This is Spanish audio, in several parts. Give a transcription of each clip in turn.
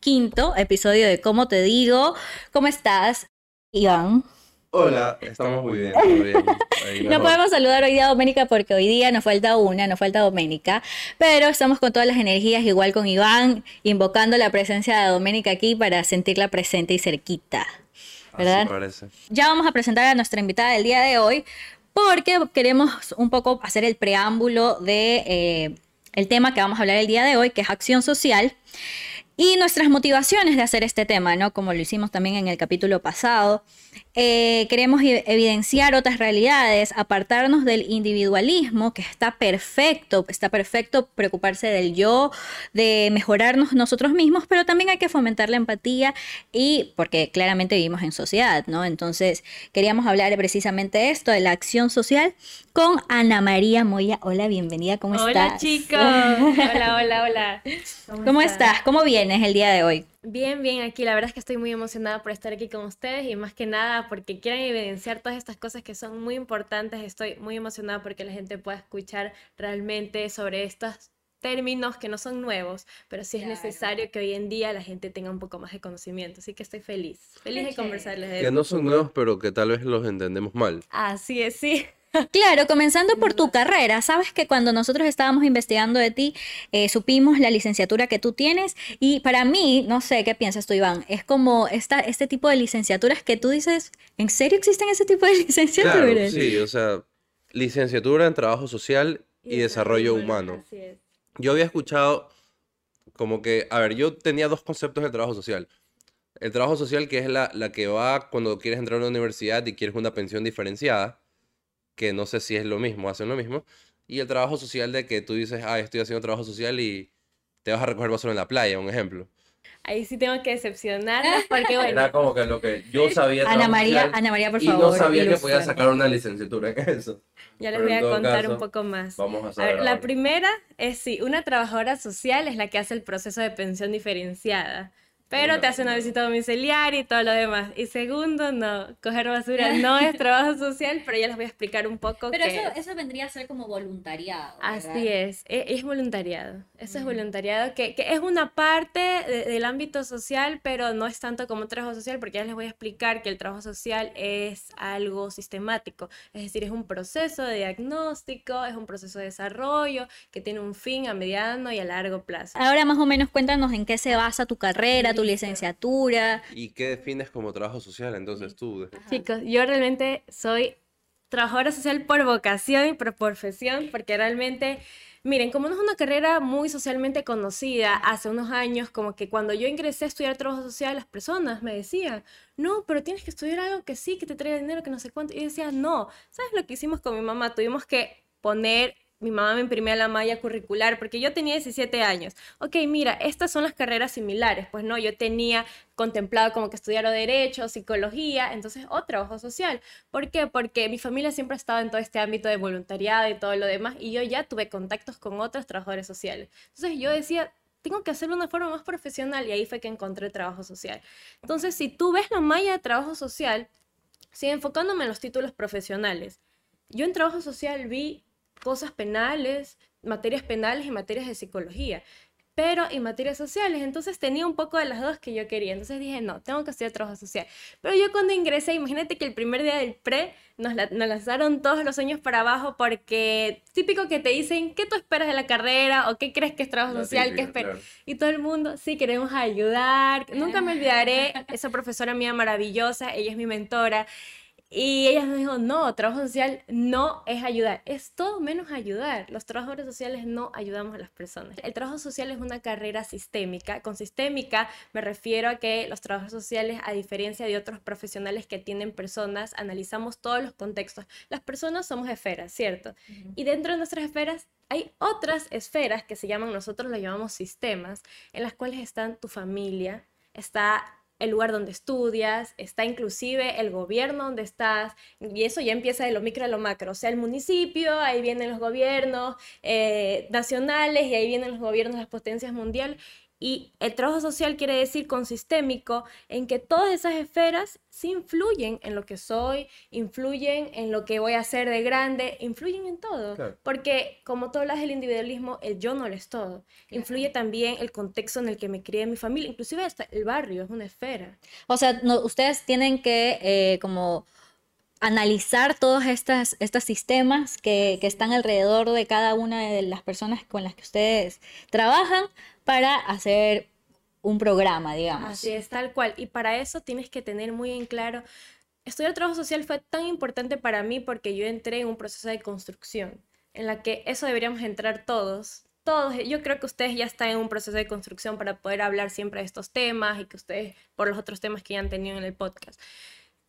quinto episodio de Cómo te digo. ¿Cómo estás, Iván? Hola, estamos muy bien. no podemos saludar hoy día a Doménica porque hoy día nos falta una, nos falta Doménica, pero estamos con todas las energías, igual con Iván, invocando la presencia de Doménica aquí para sentirla presente y cerquita. ¿Verdad? Así parece. Ya vamos a presentar a nuestra invitada del día de hoy porque queremos un poco hacer el preámbulo de eh, el tema que vamos a hablar el día de hoy, que es acción social. Y nuestras motivaciones de hacer este tema, ¿no? Como lo hicimos también en el capítulo pasado. Eh, queremos evidenciar otras realidades, apartarnos del individualismo, que está perfecto, está perfecto preocuparse del yo, de mejorarnos nosotros mismos, pero también hay que fomentar la empatía y porque claramente vivimos en sociedad, ¿no? Entonces queríamos hablar precisamente de esto, de la acción social, con Ana María Moya. Hola, bienvenida, ¿cómo estás? Hola chicos, hola, hola, hola. ¿Cómo, estás? ¿Cómo vienes el día de hoy? Bien, bien, aquí la verdad es que estoy muy emocionada por estar aquí con ustedes y más que nada porque quieren evidenciar todas estas cosas que son muy importantes. Estoy muy emocionada porque la gente pueda escuchar realmente sobre estos términos que no son nuevos, pero sí es necesario que hoy en día la gente tenga un poco más de conocimiento. Así que estoy feliz, feliz de conversarles de Que no son nuevos, pero que tal vez los entendemos mal. Así es, sí. Claro, comenzando por tu carrera, sabes que cuando nosotros estábamos investigando de ti, eh, supimos la licenciatura que tú tienes y para mí, no sé qué piensas tú, Iván, es como esta, este tipo de licenciaturas que tú dices, ¿en serio existen ese tipo de licenciaturas? Claro, sí, o sea, licenciatura en trabajo social y, desarrollo humano. Así es. Yo había escuchado como que, a ver, yo tenía dos conceptos del trabajo social. El trabajo social que es la, la que va cuando quieres entrar a una universidad y quieres una pensión diferenciada que no sé si es lo mismo, hacen lo mismo. Y el trabajo social de que tú dices, ah, estoy haciendo trabajo social y te vas a recoger basura en la playa, un ejemplo. Ahí sí tengo que decepcionarlas porque bueno. Era como que lo que yo sabía. Ana trabajo María, social, Ana María, por y favor. no sabía que podía sacar una licenciatura en eso. Ya les Pero voy a contar caso, un poco más. Vamos a A saber. ver, la primera es sí, una trabajadora social es la que hace el proceso de pensión diferenciada, pero te hace una visita domiciliaria y todo lo demás. Y segundo, no, coger basura no es trabajo social, pero ya les voy a explicar un poco Pero que eso, eso vendría a ser como voluntariado. Así es, e- es, voluntariado. Eso es voluntariado, que, que es una parte de- del ámbito social, pero no es tanto como trabajo social, porque ya les voy a explicar que el trabajo social es algo sistemático, es decir, es un proceso de diagnóstico, es un proceso de desarrollo que tiene un fin a mediano y a largo plazo. Ahora más o menos cuéntanos en qué se basa tu carrera, tu licenciatura. ¿Y qué defines como trabajo social entonces tú? Chicos, yo realmente soy trabajadora social por vocación y por profesión, porque realmente, miren, como no es una carrera muy socialmente conocida, hace unos años, como que cuando yo ingresé a estudiar trabajo social, las personas me decían, no, pero tienes que estudiar algo que sí, que te traiga dinero, que no sé cuánto. Y yo decía, no, ¿sabes lo que hicimos con mi mamá? Tuvimos que poner mi mamá me imprimía la malla curricular porque yo tenía 17 años. Ok, mira, estas son las carreras similares. Pues no, yo tenía contemplado como que estudiar derecho, psicología, entonces o trabajo social. ¿Por qué? Porque mi familia siempre ha estado en todo este ámbito de voluntariado y todo lo demás y yo ya tuve contactos con otros trabajadores sociales. Entonces yo decía, tengo que hacerlo de una forma más profesional y ahí fue que encontré trabajo social. Entonces, si tú ves la malla de trabajo social, sigue enfocándome en los títulos profesionales. Yo en trabajo social vi cosas penales, materias penales y materias de psicología, pero en materias sociales, entonces tenía un poco de las dos que yo quería, entonces dije, no, tengo que estudiar trabajo social. Pero yo cuando ingresé, imagínate que el primer día del pre nos, la- nos lanzaron todos los sueños para abajo porque típico que te dicen, ¿qué tú esperas de la carrera? ¿O qué crees que es trabajo social? ¿Qué esperas? claro. Y todo el mundo, sí, queremos ayudar. Nunca me olvidaré, esa profesora mía maravillosa, ella es mi mentora. Y ella me dijo, no, trabajo social no es ayudar, es todo menos ayudar. Los trabajadores sociales no ayudamos a las personas. El trabajo social es una carrera sistémica. Con sistémica me refiero a que los trabajadores sociales, a diferencia de otros profesionales que tienen personas, analizamos todos los contextos. Las personas somos esferas, ¿cierto? Y dentro de nuestras esferas hay otras esferas que se llaman, nosotros las llamamos sistemas, en las cuales están tu familia, está el lugar donde estudias, está inclusive el gobierno donde estás, y eso ya empieza de lo micro a lo macro, o sea, el municipio, ahí vienen los gobiernos eh, nacionales y ahí vienen los gobiernos de las potencias mundiales, y el trabajo social quiere decir consistémico en que todas esas esferas sí influyen en lo que soy, influyen en lo que voy a hacer de grande, influyen en todo. Porque como tú hablas del individualismo, el yo no lo es todo. Influye también el contexto en el que me crié mi familia, inclusive hasta el barrio es una esfera. O sea, no, ustedes tienen que eh, como analizar todos estos, estos sistemas que, que, están alrededor de cada una de las personas con las que ustedes trabajan para hacer un programa, digamos. Así es, tal cual. Y para eso tienes que tener muy en claro, estudiar trabajo social fue tan importante para mí porque yo entré en un proceso de construcción, en la que eso deberíamos entrar todos. Todos, yo creo que ustedes ya están en un proceso de construcción para poder hablar siempre de estos temas y que ustedes por los otros temas que ya han tenido en el podcast.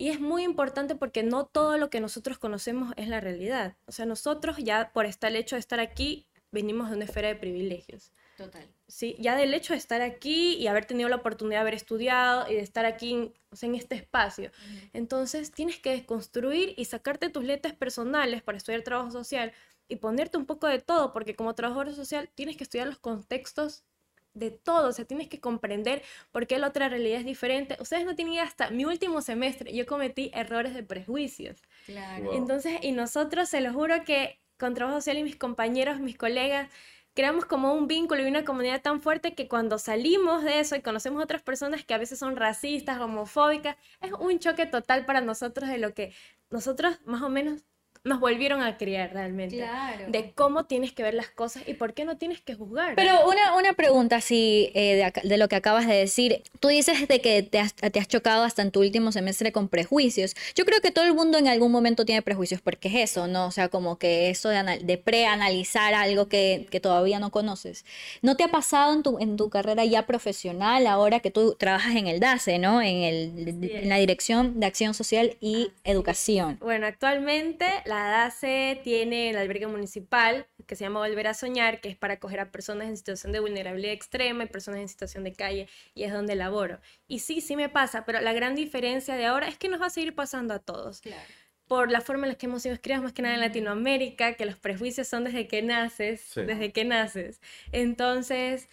Y es muy importante porque no todo lo que nosotros conocemos es la realidad. O sea, nosotros ya por estar el hecho de estar aquí, venimos de una esfera de privilegios. Total. Sí, ya del hecho de estar aquí y haber tenido la oportunidad de haber estudiado y de estar aquí en este espacio. Entonces tienes que desconstruir y sacarte tus letras personales para estudiar trabajo social y ponerte un poco de todo, porque como trabajador social tienes que estudiar los contextos de todo, o sea, tienes que comprender por qué la otra realidad es diferente. Ustedes no tienen hasta mi último semestre, yo cometí errores de prejuicios. Claro. Entonces, y nosotros, se lo juro que con trabajo social y mis compañeros, mis colegas, creamos como un vínculo y una comunidad tan fuerte que cuando salimos de eso y conocemos a otras personas que a veces son racistas, homofóbicas, es un choque total para nosotros de lo que nosotros más o menos nos volvieron a criar realmente. Claro. De cómo tienes que ver las cosas y por qué no tienes que juzgar. Pero una, una pregunta así eh, de, de, lo que acabas de decir. Tú dices de que te has, te has, chocado hasta en tu último semestre con prejuicios. Yo creo que todo el mundo en algún momento tiene prejuicios porque es eso, ¿no? O sea, como que eso de, de preanalizar algo que, que, todavía no conoces. ¿No te ha pasado en tu, en tu carrera ya profesional ahora que tú trabajas en el DACE, ¿no? En, el, en la Dirección de Acción Social y Educación. Bueno, actualmente la DACE tiene el albergue municipal que se llama Volver a Soñar, que es para acoger a personas en situación de vulnerabilidad extrema y personas en situación de calle, y es donde laboro. Y sí, sí me pasa, pero la gran diferencia de ahora es que nos va a seguir pasando a todos. Claro. Por la forma en la que hemos sido criados, más que nada en Latinoamérica, que los prejuicios son desde que naces, sí. desde que naces. Entonces,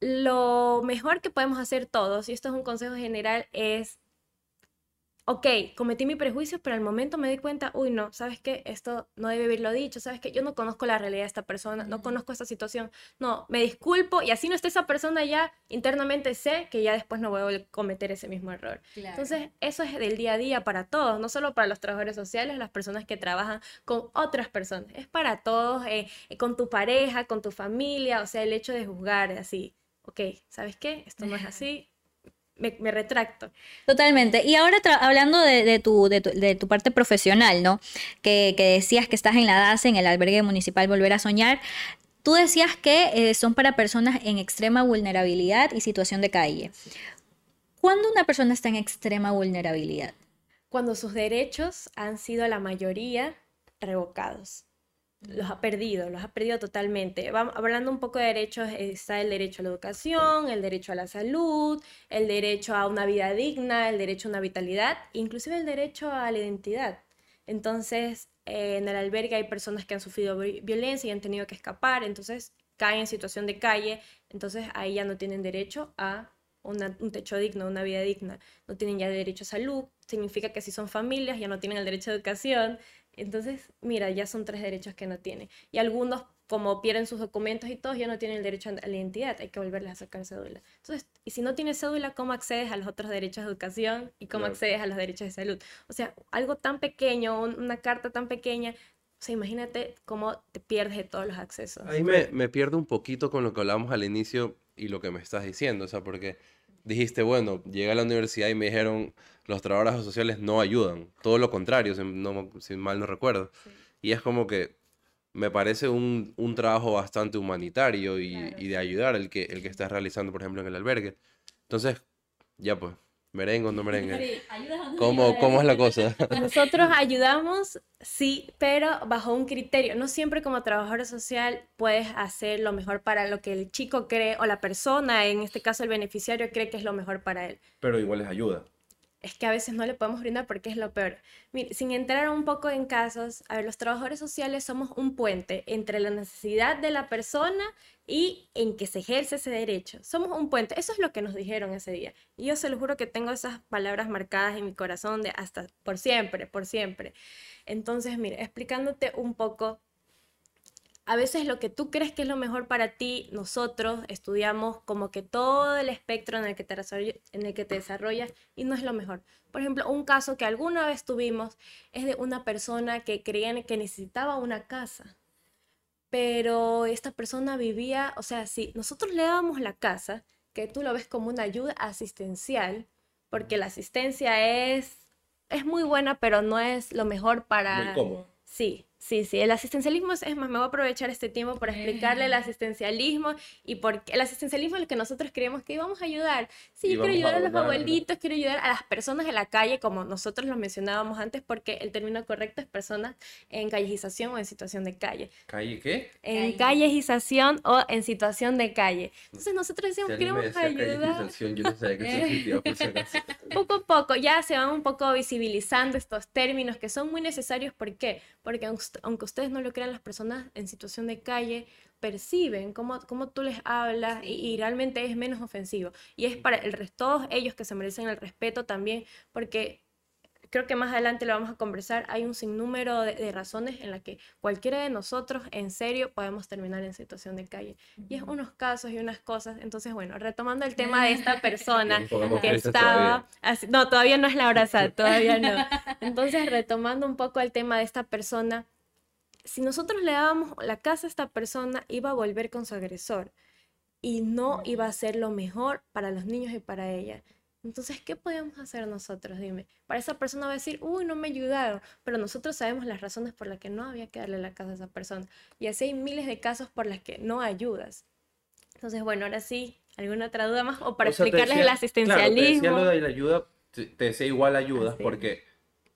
lo mejor que podemos hacer todos, y esto es un consejo general, es ok, cometí mi prejuicio, pero al momento me di cuenta, uy, no, ¿sabes qué? Esto no debe haberlo dicho, ¿sabes qué? Yo no conozco la realidad de esta persona, no conozco esta situación, no, me disculpo y así no esté esa persona ya, internamente sé que ya después no voy a cometer ese mismo error. Claro. Entonces, eso es del día a día para todos, no solo para los trabajadores sociales, las personas que trabajan con otras personas, es para todos, eh, con tu pareja, con tu familia, o sea, el hecho de juzgar así, ok, ¿sabes qué? Esto no es así, me, me, retracto. Totalmente. Y ahora hablando de, de, tu, de, tu, de, tu, parte profesional, ¿no? Que, que, decías que estás en la DACE, en el albergue municipal Volver a Soñar. Tú decías que eh, son para personas en extrema vulnerabilidad y situación de calle. ¿Cuándo una persona está en extrema vulnerabilidad? Cuando sus derechos han sido la mayoría revocados los ha perdido, los ha perdido totalmente. Vamos, hablando un poco de derechos, está el derecho a la educación, el derecho a la salud, el derecho a una vida digna, el derecho a una vitalidad, inclusive el derecho a la identidad. Entonces, en el albergue hay personas que han sufrido violencia y han tenido que escapar, entonces caen en situación de calle, entonces ahí ya no tienen derecho a un techo digno, una vida digna, no tienen ya derecho a salud, significa que si son familias ya no tienen el derecho a educación, entonces, mira, ya son tres derechos que no tiene. Y algunos, como pierden sus documentos y todos, ya no tienen el derecho a la identidad, hay que volverles a sacar cédula. Entonces, y si no tienes cédula, ¿cómo accedes a los otros derechos de educación y cómo claro. accedes a los derechos de salud? O sea, algo tan pequeño, una carta tan pequeña, o sea, imagínate cómo te pierdes de todos los accesos. Ahí me, me pierdo un poquito con lo que hablamos al inicio y lo que me estás diciendo, o sea, porque dijiste, bueno, llegué a la universidad y me dijeron, los trabajadores sociales no ayudan. Todo lo contrario, si, no, si mal no recuerdo. Sí. Y es como que me parece un, un trabajo bastante humanitario y, claro. y, de ayudar el que, el que estás realizando, por ejemplo, en el albergue. Entonces, ya pues, ¿Merengue o no merengue? ¿Cómo, ¿Cómo es la cosa? Nosotros ayudamos, sí, pero bajo un criterio. No siempre como trabajador social puedes hacer lo mejor para lo que el chico cree o la persona, en este caso el beneficiario, cree que es lo mejor para él. Pero igual es ayuda es que a veces no le podemos brindar porque es lo peor. Mire, sin entrar un poco en casos, a ver, los trabajadores sociales somos un puente entre la necesidad de la persona y en que se ejerce ese derecho. Somos un puente. Eso es lo que nos dijeron ese día. Y yo se lo juro que tengo esas palabras marcadas en mi corazón de hasta por siempre, por siempre. Entonces, mire, explicándote un poco a veces lo que tú crees que es lo mejor para ti, nosotros estudiamos como que todo el espectro en el que te, en el que te desarrollas y no es lo mejor. Por ejemplo, un caso que alguna vez tuvimos es de una persona que creía que necesitaba una casa, pero esta persona vivía, o sea, si nosotros le dábamos la casa, que tú lo ves como una ayuda asistencial, porque la asistencia es, es muy buena, pero no es lo mejor para... Muy cómodo. Sí, Sí, sí, el asistencialismo es, más, me voy a aprovechar este tiempo para explicarle el asistencialismo y por qué el asistencialismo es lo que nosotros creemos que íbamos a ayudar. Sí, yo quiero ayudar a, los abuelitos, quiero ayudar a las personas de la calle, como nosotros lo mencionábamos antes, porque el término correcto es personas en callejización o en situación de calle. ¿Calle qué? En callejización o en situación de calle. Entonces nosotros decíamos, que queremos ayudar. Yo no sabía qué poco a poco ya se van un poco visibilizando estos términos que son muy necesarios. ¿Por qué? Porque aunque ustedes no lo crean, las personas en situación de calle perciben cómo, cómo tú les hablas y, realmente es menos ofensivo. Y es para el resto, todos ellos que se merecen el respeto también, porque creo que más adelante lo vamos a conversar, hay un sinnúmero de, razones en las que cualquiera de nosotros en serio podemos terminar en situación de calle. Y es unos casos y unas cosas. Entonces, bueno, retomando el tema de esta persona que estaba... no, todavía no es la hora todavía no. Entonces, retomando un poco el tema de esta persona, si nosotros le dábamos la casa a esta persona, iba a volver con su agresor y no iba a ser lo mejor para los niños y para ella. Entonces, ¿qué podemos hacer nosotros? Dime. Para esa persona va a decir, uy, no me ayudaron, pero nosotros sabemos las razones por las que no había que darle la casa a esa persona. Y así hay miles de casos por las que no ayudas. Entonces, bueno, ahora sí, ¿alguna otra duda más? O para explicarles el asistencialismo. Claro, te lo de la ayuda, te, decía igual ayudas, porque,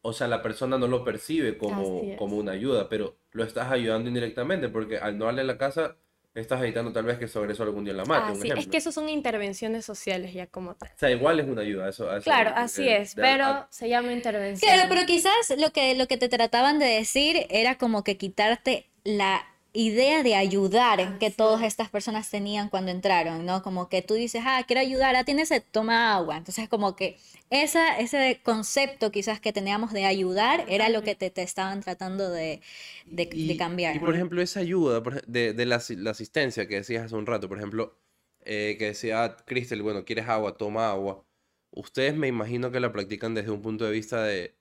o sea, la persona no lo percibe como, como una ayuda, pero lo estás ayudando indirectamente, porque al no darle la casa, estás evitando tal vez que sobre eso algún día la mate. Ah, sí, es que eso son intervenciones sociales ya como tal. O sea, igual es una ayuda. Eso, claro, así es, pero se llama intervención. Claro, pero quizás lo que, lo que te trataban de decir era como que quitarte la idea de ayudar que todas estas personas tenían cuando entraron, ¿no? Como que tú dices, ah, quiero ayudar, ah, tienes, toma agua. Entonces, como que esa, ese concepto quizás que teníamos de ayudar era lo que te, te estaban tratando de, de, cambiar. Y, por ejemplo, esa ayuda de, de la, la, asistencia que decías hace un rato, por ejemplo, eh, que decía Cristel, bueno, quieres agua, toma agua. Ustedes me imagino que la practican desde un punto de vista de,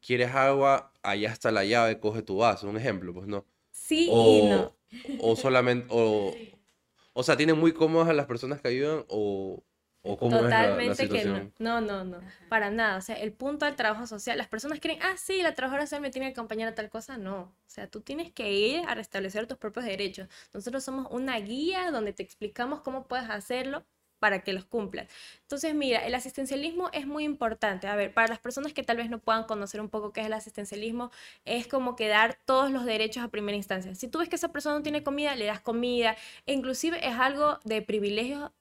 quieres agua, allá está la llave, coge tu vaso, un ejemplo, pues no. Sí o, y no. O solamente, o, o sea, ¿tienen muy cómodas a las personas que ayudan o, o cómo Totalmente es la, que no. No, no, no, para nada. O sea, el punto del trabajo social, las personas creen, ah, sí, la trabajadora social me tiene que acompañar a tal cosa. No. O sea, tú tienes que ir a restablecer tus propios derechos. Nosotros somos una guía donde te explicamos cómo puedes hacerlo para que los cumplan. Entonces, mira, el asistencialismo es muy importante. A ver, para las personas que tal vez no puedan conocer un poco qué es el asistencialismo, es como que dar todos los derechos a primera instancia. Si tú ves que esa persona no tiene comida, le das comida. E inclusive es algo de privilegio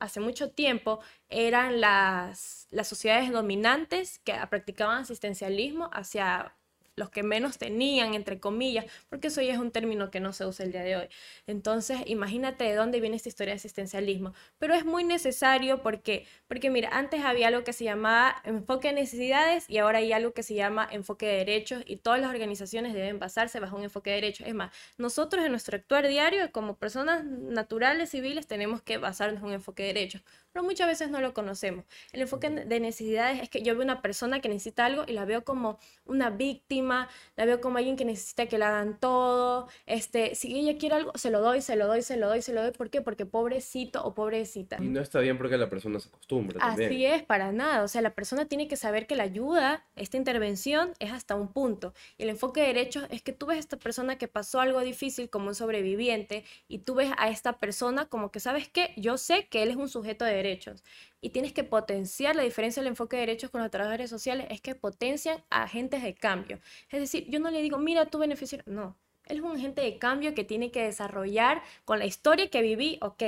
hace mucho tiempo eran las, las sociedades dominantes que practicaban asistencialismo hacia los que menos tenían, entre comillas, porque eso ya es un término que no se usa el día de hoy. Entonces, imagínate de dónde viene esta historia de asistencialismo. Pero es muy necesario porque, porque mira, antes había algo que se llamaba enfoque de necesidades y ahora hay algo que se llama enfoque de derechos y todas las organizaciones deben basarse bajo un enfoque de derechos. Es más, nosotros en nuestro actuar diario, como personas naturales, civiles, tenemos que basarnos en un enfoque de derechos pero muchas veces no lo conocemos. El enfoque de necesidades es que yo veo una persona que necesita algo y la veo como una víctima, la veo como alguien que necesita que le hagan todo. Este, si ella quiere algo, se lo doy, se lo doy, se lo doy, se lo doy. ¿Por qué? Porque pobrecito o pobrecita. Y no está bien porque la persona se acostumbra. Así es, para nada. O sea, la persona tiene que saber que la ayuda, esta intervención, es hasta un punto. Y el enfoque de derechos es que tú ves a esta persona que pasó algo difícil como un sobreviviente y tú ves a esta persona como que, ¿sabes qué? Yo sé que él es un sujeto de derechos. Y tienes que potenciar la diferencia del enfoque de derechos con los trabajadores sociales, es que potencian a agentes de cambio. Es decir, yo no le digo, mira tu beneficio, no, él es un agente de cambio que tiene que desarrollar con la historia que viví, ok.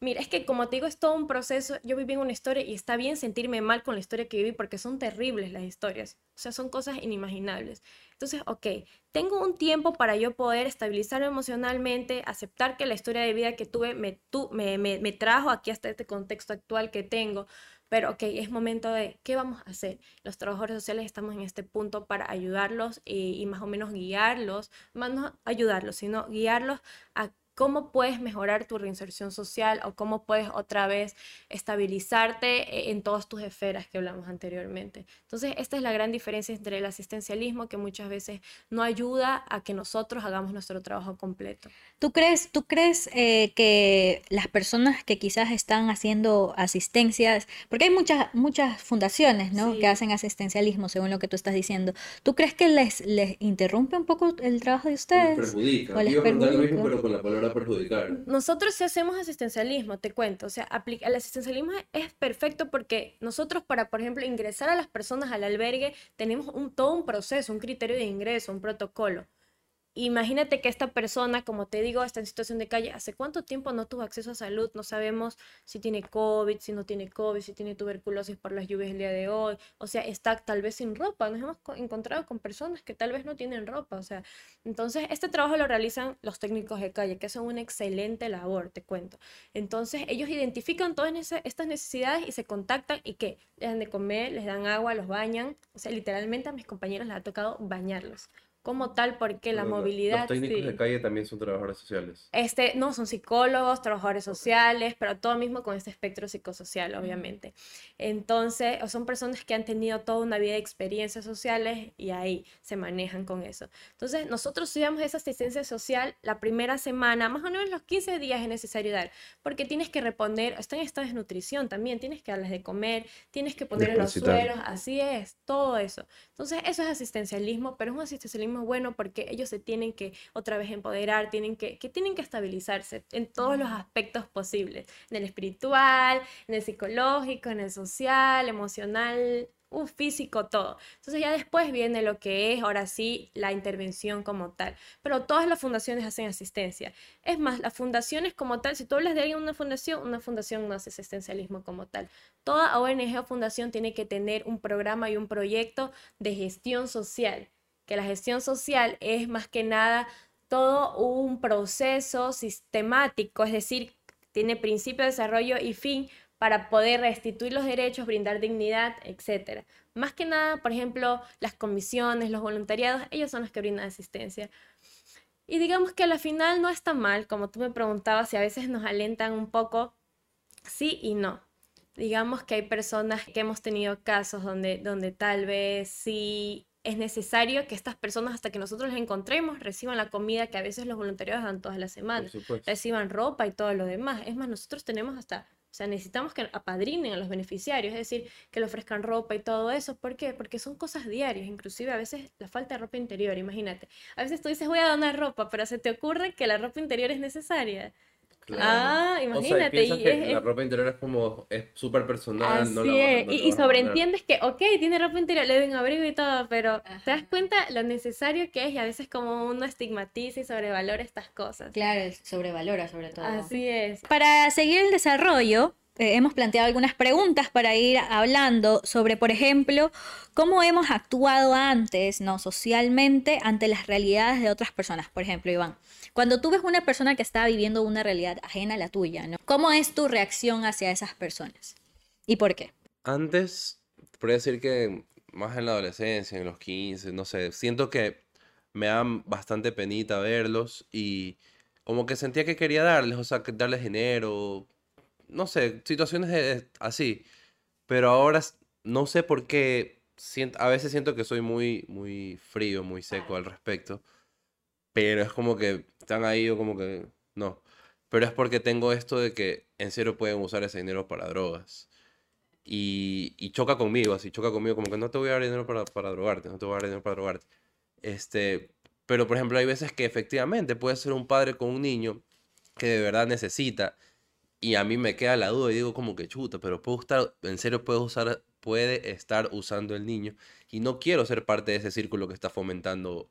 Mira, es que como te digo, es todo un proceso. Yo viví en una historia y está bien sentirme mal con la historia que viví porque son terribles las historias. O sea, son cosas inimaginables. Entonces, ok, tengo un tiempo para yo poder estabilizarme emocionalmente, aceptar que la historia de vida que tuve me, trajo aquí hasta este contexto actual que tengo. Pero, ok, es momento de, ¿qué vamos a hacer? Los trabajadores sociales estamos en este punto para ayudarlos y, y más o menos guiarlos, más no ayudarlos, sino guiarlos a cómo puedes mejorar tu reinserción social o cómo puedes otra vez estabilizarte e-, en todas tus esferas que hablamos anteriormente. Entonces, esta es la gran diferencia entre el asistencialismo que muchas veces no ayuda a que nosotros hagamos nuestro trabajo completo. ¿Tú crees, tú crees eh, que las personas que quizás están haciendo asistencias, porque hay muchas, muchas fundaciones ¿no? que hacen asistencialismo, según lo que tú estás diciendo, ¿tú crees que les, les interrumpe un poco el trabajo de ustedes? Les perjudica. ¿O les perjudica? Lo mismo, pero con la palabra perjudicar. Nosotros sí hacemos asistencialismo, te cuento. O sea, el asistencialismo es perfecto porque nosotros para, por ejemplo, ingresar a las personas al albergue tenemos un, todo un proceso, un criterio de ingreso, un protocolo. Imagínate que esta persona, como te digo, está en situación de calle. ¿Hace cuánto tiempo no tuvo acceso a salud? No sabemos si tiene COVID, si no tiene COVID, si tiene tuberculosis por las lluvias del día de hoy. O sea, está tal vez sin ropa. Nos hemos encontrado con personas que tal vez no tienen ropa. O sea, entonces este trabajo lo realizan los técnicos de calle, que hacen una excelente labor, te cuento. Entonces ellos identifican todas estas necesidades y se contactan y que les dan de comer, les dan agua, los bañan. O sea, literalmente a mis compañeros les ha tocado bañarlos como tal porque la movilidad... Los técnicos de calle también son trabajadores sociales. Este, no, son psicólogos, trabajadores sociales, pero todo mismo con este espectro psicosocial, obviamente. Entonces, son personas que han tenido toda una vida de experiencias sociales y ahí se manejan con eso. Entonces, nosotros estudiamos esa asistencia social la primera semana, más o menos los 15 días es necesario dar, porque tienes que reponer, está en estado de desnutrición también, tienes que darles de comer, tienes que poner los suelos, así es, todo eso. Entonces, eso es asistencialismo, pero es un asistencialismo bueno porque ellos se tienen que otra vez empoderar, tienen que, que tienen que estabilizarse en todos los aspectos posibles, en el espiritual, en el psicológico, en el social, emocional, un físico, todo. Entonces ya después viene lo que es, ahora sí, la intervención como tal. Pero todas las fundaciones hacen asistencia. Es más, las fundaciones como tal, si tú hablas de alguien una fundación, una fundación no hace asistencialismo como tal. Toda ONG o fundación tiene que tener un programa y un proyecto de gestión social que la gestión social es más que nada todo un proceso sistemático, es decir, tiene principio, desarrollo y fin para poder restituir los derechos, brindar dignidad, etc. Más que nada, por ejemplo, las comisiones, los voluntariados, ellos son los que brindan asistencia. Y digamos que a la final no está mal, como tú me preguntabas, si a veces nos alentan un poco, sí y no. Digamos que hay personas que hemos tenido casos donde, donde tal vez sí es necesario que estas personas, hasta que nosotros las encontremos, reciban la comida que a veces los voluntarios dan todas las semanas, reciban ropa y todo lo demás. Es más, nosotros tenemos hasta, o sea, necesitamos que apadrinen a los beneficiarios, es decir, que le ofrezcan ropa y todo eso. ¿Por qué? Porque son cosas diarias, inclusive a veces la falta de ropa interior, imagínate. A veces tú dices, voy a donar ropa, pero se te ocurre que la ropa interior es necesaria. Ah, imagínate. y que la ropa interior es como, es súper personal. no la, y, sobreentiendes que, ok, tiene ropa interior, le doy un abrigo y todo, pero te das cuenta lo necesario que es y a veces como uno estigmatiza y sobrevalora estas cosas. Claro, sobrevalora sobre todo. Así es. Para seguir el desarrollo, eh, hemos planteado algunas preguntas para ir hablando sobre, por ejemplo, cómo hemos actuado antes, ¿no? Socialmente ante las realidades de otras personas. Por ejemplo, Iván, cuando tú ves una persona que está viviendo una realidad ajena a la tuya, ¿no? ¿Cómo es tu reacción hacia esas personas? ¿Y por qué? Antes, podría decir que más en la adolescencia, en los 15, no sé, siento que me dan bastante penita verlos y como que sentía que quería darles, o sea, darles dinero, no sé, situaciones así. Pero ahora no sé por qué, siento, a veces siento que soy muy, muy frío, muy seco al respecto. Pero es como que están ahí o como que no. Pero es porque tengo esto de que en serio pueden usar ese dinero para drogas. Y, y choca conmigo, así choca conmigo, como que no te voy a dar dinero para, para drogarte, no te voy a dar dinero para drogarte. Este, pero por ejemplo hay veces que efectivamente puede ser un padre con un niño que de verdad necesita Y a mí me queda la duda y digo como que chuta, pero puedo estar, en serio puedo usar, puede estar usando el niño. Y no quiero ser parte de ese círculo que está fomentando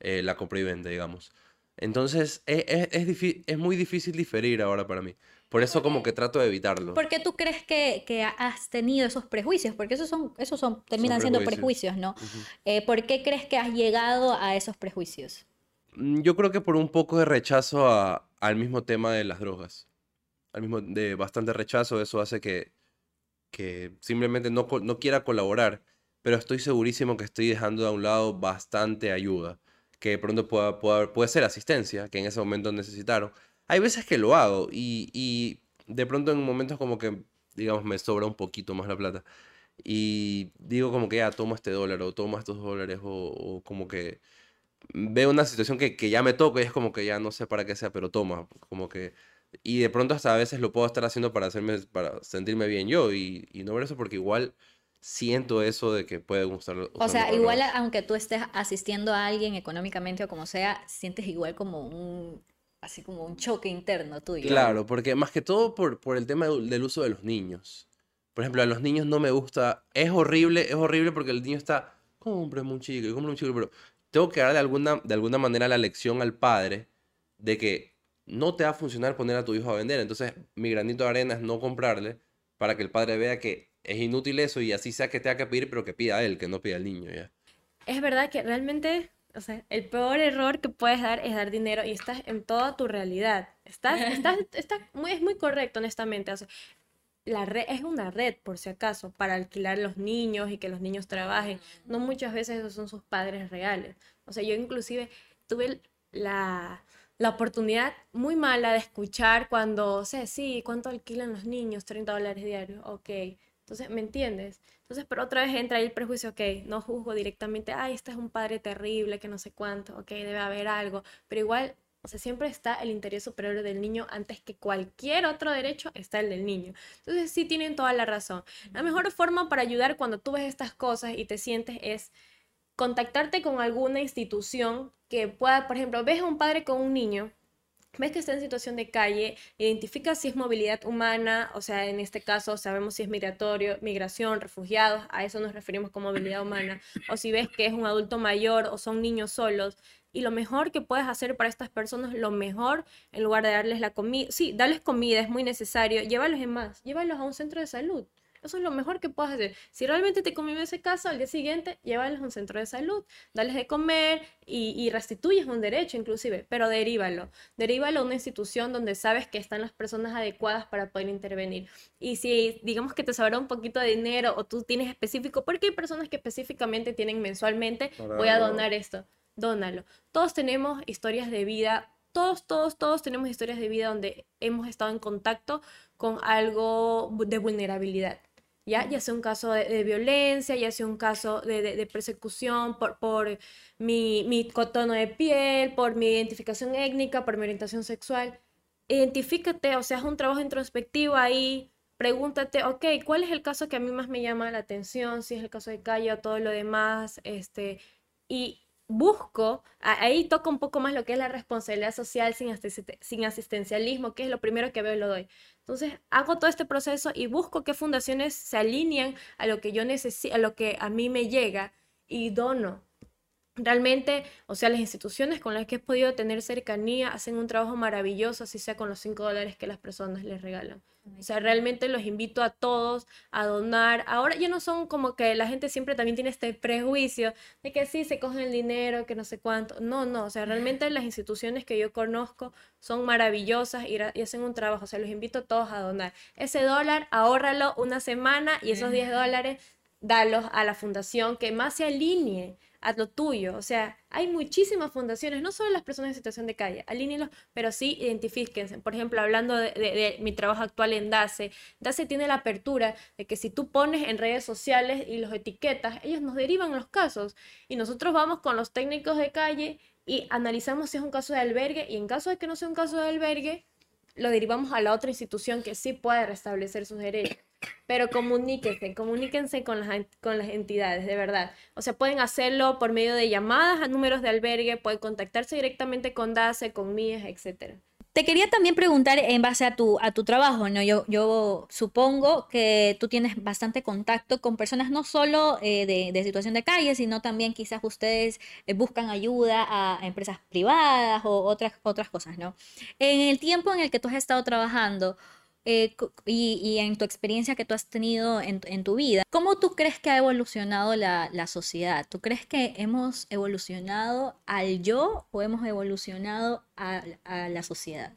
eh, la compra y venta, digamos. Entonces, e- e- es, difí- es muy difícil diferir ahora para mí. Por eso como que trato de evitarlo. ¿Por qué tú crees que, que has tenido esos prejuicios? Porque esos son, esos son, terminan siendo prejuicios. prejuicios, ¿no? Eh, ¿Por qué crees que has llegado a esos prejuicios? Mm, Yo creo que por un poco de rechazo a- al mismo tema de las drogas. Al mismo, de bastante rechazo, eso hace que, que simplemente no, no quiera colaborar. Pero estoy segurísimo que estoy dejando a un lado bastante ayuda. Que de pronto pueda, pueda- puede ser asistencia, que en ese momento necesitaron. Hay veces que lo hago y, y de pronto en momentos como que, digamos, me sobra un poquito más la plata. Y digo como que ya, toma este dólar o toma estos dólares o, o como que veo una situación que, que ya me toca y es como que ya no sé para qué sea, pero toma, como que... Y de pronto hasta a veces lo puedo estar haciendo para hacerme, para sentirme bien yo y, y no ver eso porque igual siento eso de que puede gustar. O sea, igual a- aunque tú estés asistiendo a alguien económicamente o como sea, sientes igual como un, así como un choque interno tuyo. Claro, porque más que todo por, por el tema del del uso de los niños. Por ejemplo, a los niños no me gusta. Es horrible, es horrible porque el niño está, cómprame un chicle, cómprame un chicle, pero tengo que darle alguna, de alguna manera la lección al padre de que no te va a funcionar poner a tu hijo a vender. Entonces, mi granito de arena es no comprarle para que el padre vea que es inútil eso y así sea que tenga que pedir, pero que pida a él, que no pida al niño, ¿ya? Es verdad que realmente, o sea, el peor error que puedes dar es dar dinero y estás en toda tu realidad. Estás, estás, estás muy, es muy correcto, honestamente. O sea, la red es una red, por si acaso, para alquilar los niños y que los niños trabajen. No muchas veces esos son sus padres reales. O sea, yo inclusive tuve la, la oportunidad muy mala de escuchar cuando, sea, sí, ¿cuánto alquilan los niños? 30 dólares diarios, ok. Entonces, ¿me entiendes? Entonces, pero otra vez entra ahí el prejuicio, ok, no juzgo directamente, ay, este es un padre terrible, que no sé cuánto, ok, debe haber algo, pero igual, o sea, siempre está el interés superior del niño antes que cualquier otro derecho, está el del niño. Entonces, sí tienen toda la razón. La mejor forma para ayudar cuando tú ves estas cosas y te sientes es contactarte con alguna institución que pueda, por ejemplo, ves a un padre con un niño ves que está en situación de calle, identifica si es movilidad humana, o sea, en este caso sabemos si es migratorio, migración, refugiados, a eso nos referimos como movilidad humana, o si ves que es un adulto mayor o son niños solos. Y lo mejor que puedes hacer para estas personas, lo mejor, en lugar de darles la comida, sí, darles comida es muy necesario, llévalos en más, llévalos a un centro de salud. Eso es lo mejor que puedes hacer. Si realmente te convive ese caso, al día siguiente, llévalos a un centro de salud, dales de comer y, y restituyes un derecho inclusive, pero derívalo. Derívalo a una institución donde sabes que están las personas adecuadas para poder intervenir. Y si digamos que te sobra un poquito de dinero o tú tienes específico, porque hay personas que específicamente tienen mensualmente, voy a donar esto, dónalo. Todos tenemos historias de vida todos, todos, todos tenemos historias de vida donde hemos estado en contacto con algo de vulnerabilidad. ¿Ya? ya sea un caso de, de violencia, ya sea un caso de, de, de persecución por, por mi, mi tono de piel, por mi identificación étnica, por mi orientación sexual. Identifícate, o sea, es un trabajo introspectivo ahí. Pregúntate, ok, ¿cuál es el caso que a mí más me llama la atención? Si es el caso de calle o todo lo demás. Este, y busco, ahí toca un poco más lo que es la responsabilidad social sin, sin asistencialismo, que es lo primero que veo y lo doy. Entonces, hago todo este proceso y busco qué fundaciones se alinean a lo que yo necesito, a lo que a mí me llega y dono. Realmente, o sea, las instituciones con las que he podido tener cercanía hacen un trabajo maravilloso, así sea con los 5 dólares que las personas les regalan. O sea, realmente los invito a todos a donar. Ahora ya no son como que la gente siempre también tiene este prejuicio de que sí, se cogen el dinero, que no sé cuánto. No, no, o sea, realmente las instituciones que yo conozco son maravillosas y, y hacen un trabajo. O sea, los invito a todos a donar. Ese dólar, ahórralo una semana y esos 10 dólares, dalos a la fundación que más se alinee a lo tuyo. O sea, hay muchísimas fundaciones, no solo las personas en situación de calle, alíneenlos, pero sí identifíquense. Por ejemplo, hablando de, de, de, mi trabajo actual en DACE, DACE tiene la apertura de que si tú pones en redes sociales y los etiquetas, ellos nos derivan los casos y nosotros vamos con los técnicos de calle y analizamos si es un caso de albergue y en caso de que no sea un caso de albergue, lo derivamos a la otra institución que sí puede restablecer sus derechos. Pero comuníquense, comuníquense con las, con las entidades, de verdad. O sea, pueden hacerlo por medio de llamadas a números de albergue, pueden contactarse directamente con DACE, con MIES, etc. Te quería también preguntar en base a tu, a tu trabajo, ¿no? Yo, yo supongo que tú tienes bastante contacto con personas no solo eh, de, de situación de calle, sino también quizás ustedes eh, buscan ayuda a empresas privadas o otras, otras cosas, ¿no? En el tiempo en el que tú has estado trabajando, eh, y, en tu experiencia que tú has tenido en, tu vida, ¿cómo tú crees que ha evolucionado la, sociedad? ¿Tú crees que hemos evolucionado al yo o hemos evolucionado a la sociedad?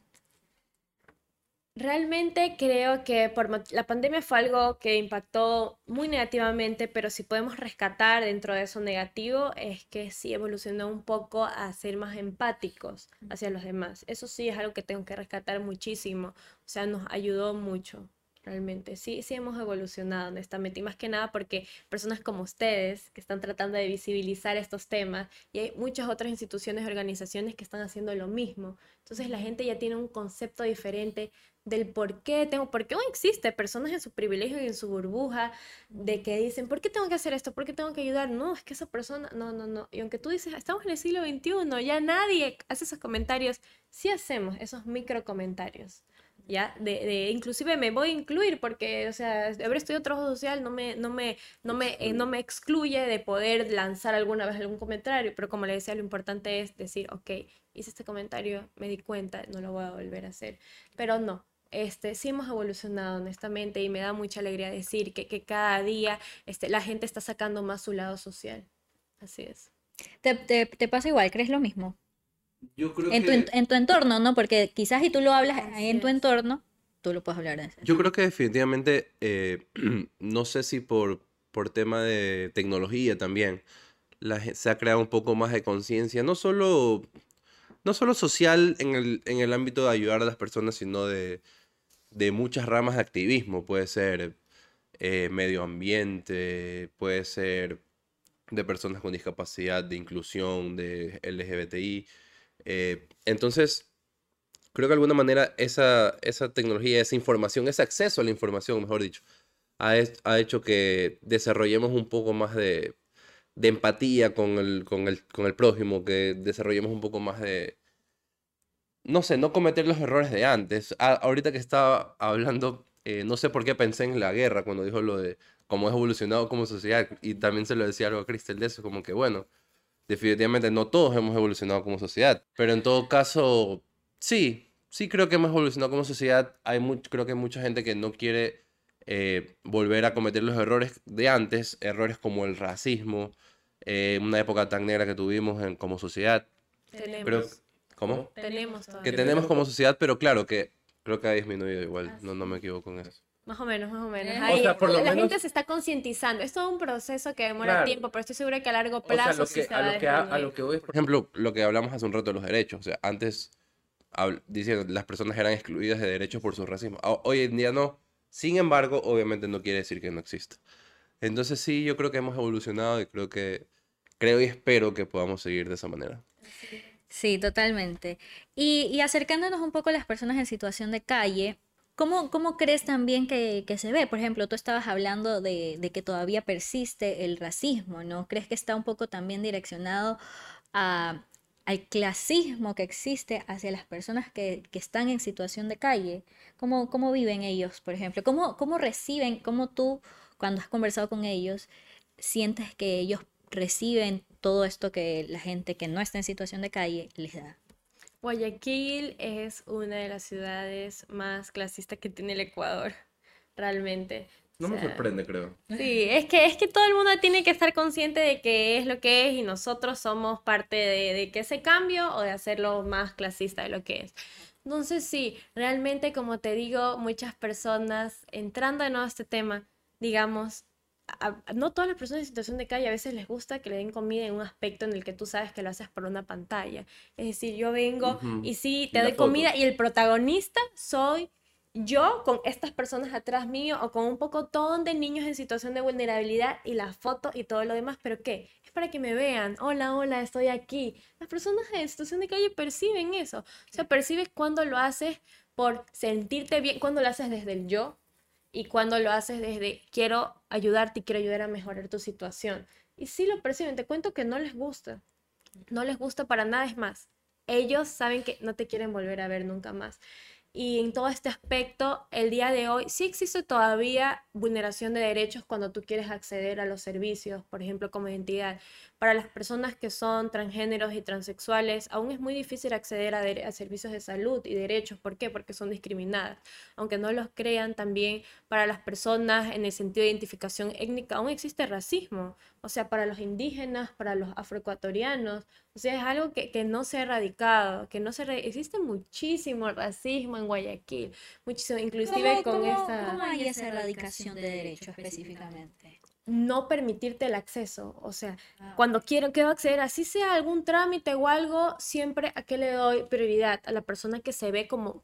Realmente creo que por la pandemia fue algo que impactó muy negativamente, pero si podemos rescatar dentro de eso negativo es que sí evolucionó un poco a ser más empáticos hacia los demás. Eso sí es algo que tengo que rescatar muchísimo. O sea, nos ayudó mucho. Realmente, sí, sí hemos evolucionado, honestamente, y más que nada porque personas como ustedes que están tratando de visibilizar estos temas y hay muchas otras instituciones y organizaciones que están haciendo lo mismo. Entonces la gente ya tiene un concepto diferente del por qué tengo, por qué aún existe personas en su privilegio y en su burbuja de que dicen, ¿por qué tengo que hacer esto? ¿Por qué tengo que ayudar? No, es que esa persona, no, no, no. Y aunque tú dices, estamos en el siglo XXI, ya nadie hace esos comentarios, sí hacemos esos micro comentarios. ¿Ya? De, de- inclusive me voy a incluir porque, o sea, haber estudiado trabajo social no me, no me, no me, eh, no me excluye de poder lanzar alguna vez algún comentario, pero como le decía, lo importante es decir, ok, hice este comentario, me di cuenta, no lo voy a volver a hacer. Pero no, este, sí hemos evolucionado honestamente y me da mucha alegría decir que, que cada día este, la gente está sacando más su lado social. Así es. ¿Te, te- te pasa igual? ¿Crees lo mismo? Yo creo En tu, en, en tu entorno, ¿no? Porque quizás si tú lo hablas Así en tu es. entorno, tú lo puedes hablar de eso. Yo creo que definitivamente, eh, no sé si por, por tema de tecnología también, la, se ha creado un poco más de conciencia, no solo, no solo social en el, en el ámbito de ayudar a las personas, sino de, de muchas ramas de activismo. Puede ser eh, medio ambiente, puede ser de personas con discapacidad, de inclusión, de LGBTI. eh, entonces, creo que de alguna manera esa, esa tecnología, esa información, ese acceso a la información, mejor dicho, ha, ha hecho que desarrollemos un poco más de, de empatía con el, con el, con el prójimo, que desarrollemos un poco más de, no sé, no cometer los errores de antes. A- ahorita que estaba hablando, eh, no sé por qué pensé en la guerra cuando dijo lo de cómo hemos evolucionado como sociedad, y también se lo decía algo a Cristel de eso, como que bueno, definitivamente no todos hemos evolucionado como sociedad, pero en todo caso, sí, sí creo que hemos evolucionado como sociedad. Hay creo que hay mucha gente que no quiere eh, volver a cometer los errores de antes, errores como el racismo, eh, una época tan negra que tuvimos como sociedad. Tenemos. ¿Cómo? Tenemos Que todavía. tenemos como sociedad, pero claro que creo que ha disminuido igual, no, no me equivoco en eso. Más o menos, más o menos. Eh. Ahí, O sea, por lo la menos- gente se está concientizando. Es todo un proceso que demora Claro. tiempo, pero estoy segura que a largo O sea, plazo lo sí que, se a, va a lo que a disminuir. lo que voy es, por ejemplo, lo que hablamos hace un rato de los derechos. O sea, antes diciendo las personas eran excluidas de derechos por su racismo. Ho- Hoy en día no. Sin embargo, obviamente no quiere decir que no exista. Entonces sí, yo creo que hemos evolucionado y creo que creo y espero que podamos seguir de esa manera. Sí, totalmente. Y, y acercándonos un poco a las personas en situación de calle, ¿cómo, cómo crees también que, que se ve? Por ejemplo, tú estabas hablando de, de que todavía persiste el racismo, ¿no? ¿Crees que está un poco también direccionado a, al clasismo que existe hacia las personas que, que están en situación de calle? ¿Cómo, cómo viven ellos, por ejemplo? ¿Cómo, cómo reciben, cómo tú, cuando has conversado con ellos, sientes que ellos reciben todo esto que la gente que no está en situación de calle les da? Guayaquil es una de las ciudades más clasistas que tiene el Ecuador, realmente. No O me sorprende, creo. Sí, es que, es que todo el mundo tiene que estar consciente de que es lo que es y nosotros somos parte de, de que ese cambio o de hacerlo más clasista de lo que es. Entonces sí, realmente como te digo, muchas personas entrando de nuevo a este tema, digamos, a- a- no todas las personas en situación de calle a veces les gusta que le den comida en un aspecto en el que tú sabes que lo haces por una pantalla. Es decir, yo vengo Ujú. y sí, Y te la doy comida y el protagonista soy yo con estas personas atrás mío o con un pocotón de niños en situación de vulnerabilidad y la foto y todo lo demás, pero ¿qué? Es para que me vean, hola, hola, estoy aquí. Las personas en situación de calle perciben eso, o sea, percibes cuando lo haces por sentirte bien, cuando lo haces desde el yo y cuando lo haces desde quiero ayudarte y quiero ayudar a mejorar tu situación. Y sí lo perciben, te cuento que no les gusta, no les gusta para nada, es más. ellos saben que no te quieren volver a ver nunca más. Y en todo este aspecto, el día de hoy sí existe todavía vulneración de derechos cuando tú quieres acceder a los servicios, por ejemplo, como identidad. Para las personas que son transgéneros y transexuales, aún es muy difícil acceder a, servicios de salud y derechos. ¿Por qué? Porque son discriminadas. Aunque no los crean, también para las personas en el sentido de identificación étnica, aún existe racismo. O sea, para los indígenas, para los afroecuatorianos, o sea, es algo que, que no se ha erradicado, que no se... Existe muchísimo racismo en Guayaquil, muchísimo, inclusive con esta... ¿Cómo hay esa erradicación de derechos específicamente? No permitirte el acceso. O sea, ah. cuando quiero, quiero acceder, así sea algún trámite o algo, siempre a qué le doy prioridad a la persona que se ve como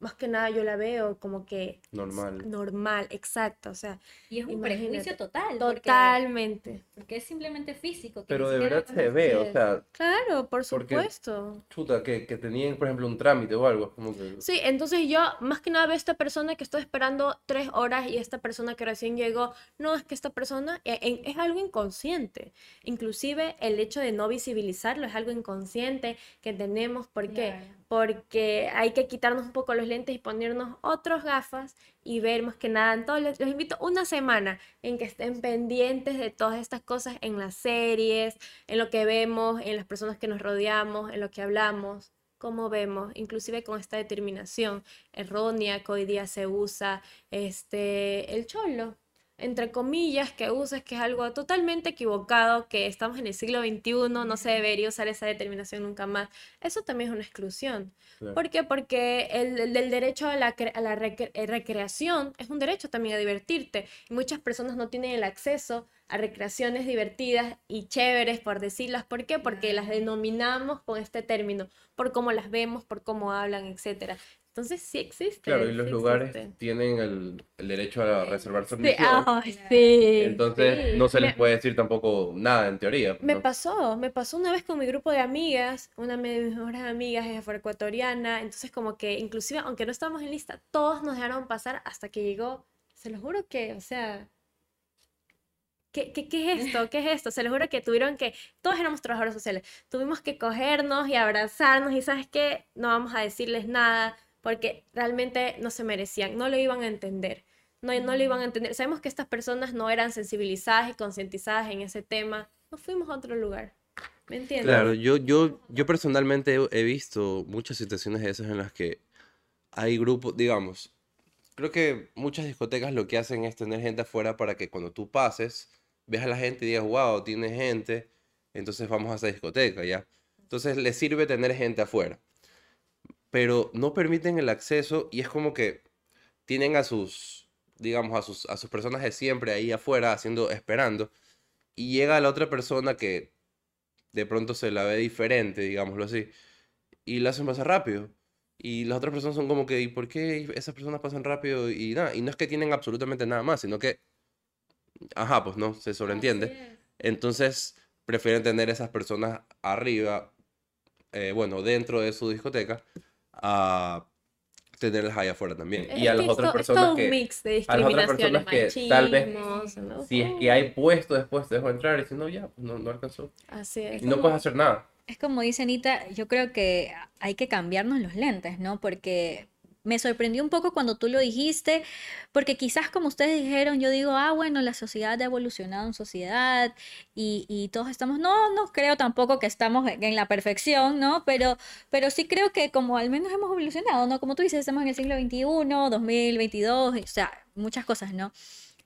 más que nada yo la veo como que normal. Normal, exacto, o sea. Y es un prejuicio total. Totalmente. Porque, es simplemente físico. Pero de verdad se ve, o sea. Claro, por supuesto. chuta, que, que tenían, por ejemplo, un trámite o algo. Como que... Sí, entonces yo más que nada veo a esta persona que está esperando tres horas y esta persona que recién llegó, no, es que esta persona es, es algo inconsciente. Inclusive el hecho de no visibilizarlo es algo inconsciente que tenemos. ¿Por qué? porque hay que quitarnos un poco los lentes y ponernos otros gafas y ver más que nada. Entonces, los, invito una semana en que estén pendientes de todas estas cosas en las series, en lo que vemos, en las personas que nos rodeamos, en lo que hablamos cómo vemos, inclusive con esta determinación errónea que hoy día se usa, este, el cholo, entre comillas, que uses, que es algo totalmente equivocado, que estamos en el siglo XXI, no se debería usar esa determinación nunca más. Eso también es una exclusión. ¿Por qué? Porque el, derecho a la, a la eh, recreación es un derecho también a divertirte. Y muchas personas no tienen el acceso a recreaciones divertidas y chéveres, por decirlas. ¿Por qué? Porque las denominamos con este término, por cómo las vemos, por cómo hablan, etc. Entonces sí existe. Claro, y los lugares tienen el, derecho a reservar servicios. Sí, sí, Entonces no se les puede decir tampoco nada en teoría. Me pasó, me pasó una vez con mi grupo de amigas, una de mis mejores amigas es afroecuatoriana, entonces como que inclusive aunque no estábamos en lista, todos nos dejaron pasar hasta que llegó, se lo juro que, o sea, ¿Qué, qué, qué es esto? ¿Qué es esto? Se lo juro que tuvieron que, todos éramos trabajadores sociales, tuvimos que cogernos y abrazarnos y sabes qué, no vamos a decirles nada, porque realmente no se merecían, no lo iban a entender. No, no lo iban a entender. Sabemos que estas personas no eran sensibilizadas y concientizadas en ese tema. Nos fuimos a otro lugar. ¿Me entiendes? Claro, yo, yo, yo personalmente he, visto muchas situaciones de esas en las que hay grupos, digamos, creo que muchas discotecas lo que hacen es tener gente afuera para que cuando tú pases, veas a la gente y digas, wow, tiene gente, entonces vamos a esa discoteca, ¿ya? Entonces les sirve tener gente afuera pero no permiten el acceso y es como que tienen a sus, digamos, a sus, a sus personas de siempre ahí afuera haciendo, esperando, y llega la otra persona que de pronto se la ve diferente, digámoslo así, y la hacen pasar rápido. Y las otras personas son como que, ¿y por qué esas personas pasan rápido? Y nada, y no es que tienen absolutamente nada más, sino que, ajá, pues no, se sobreentiende. Entonces, prefieren tener esas personas arriba, eh, bueno, dentro de su discoteca, a tenerlas ahí afuera también. y a las otras personas que... mix de a las otras personas que tal vez, si es que hay puesto después, te dejo entrar y si no, ya, pues no, no alcanzó. Así es. Y no puedes hacer nada. Es como dice Anita, yo creo que hay que cambiarnos los lentes, ¿no? Porque me sorprendió un poco cuando tú lo dijiste, porque quizás como ustedes dijeron, yo digo, ah, bueno, la sociedad ha evolucionado en sociedad y, todos estamos, no, no creo tampoco que estamos en la perfección, ¿no? Pero, pero sí creo que como al menos hemos evolucionado, ¿no? Como tú dices, estamos en el siglo XXI, 2022, o sea, muchas cosas, ¿no?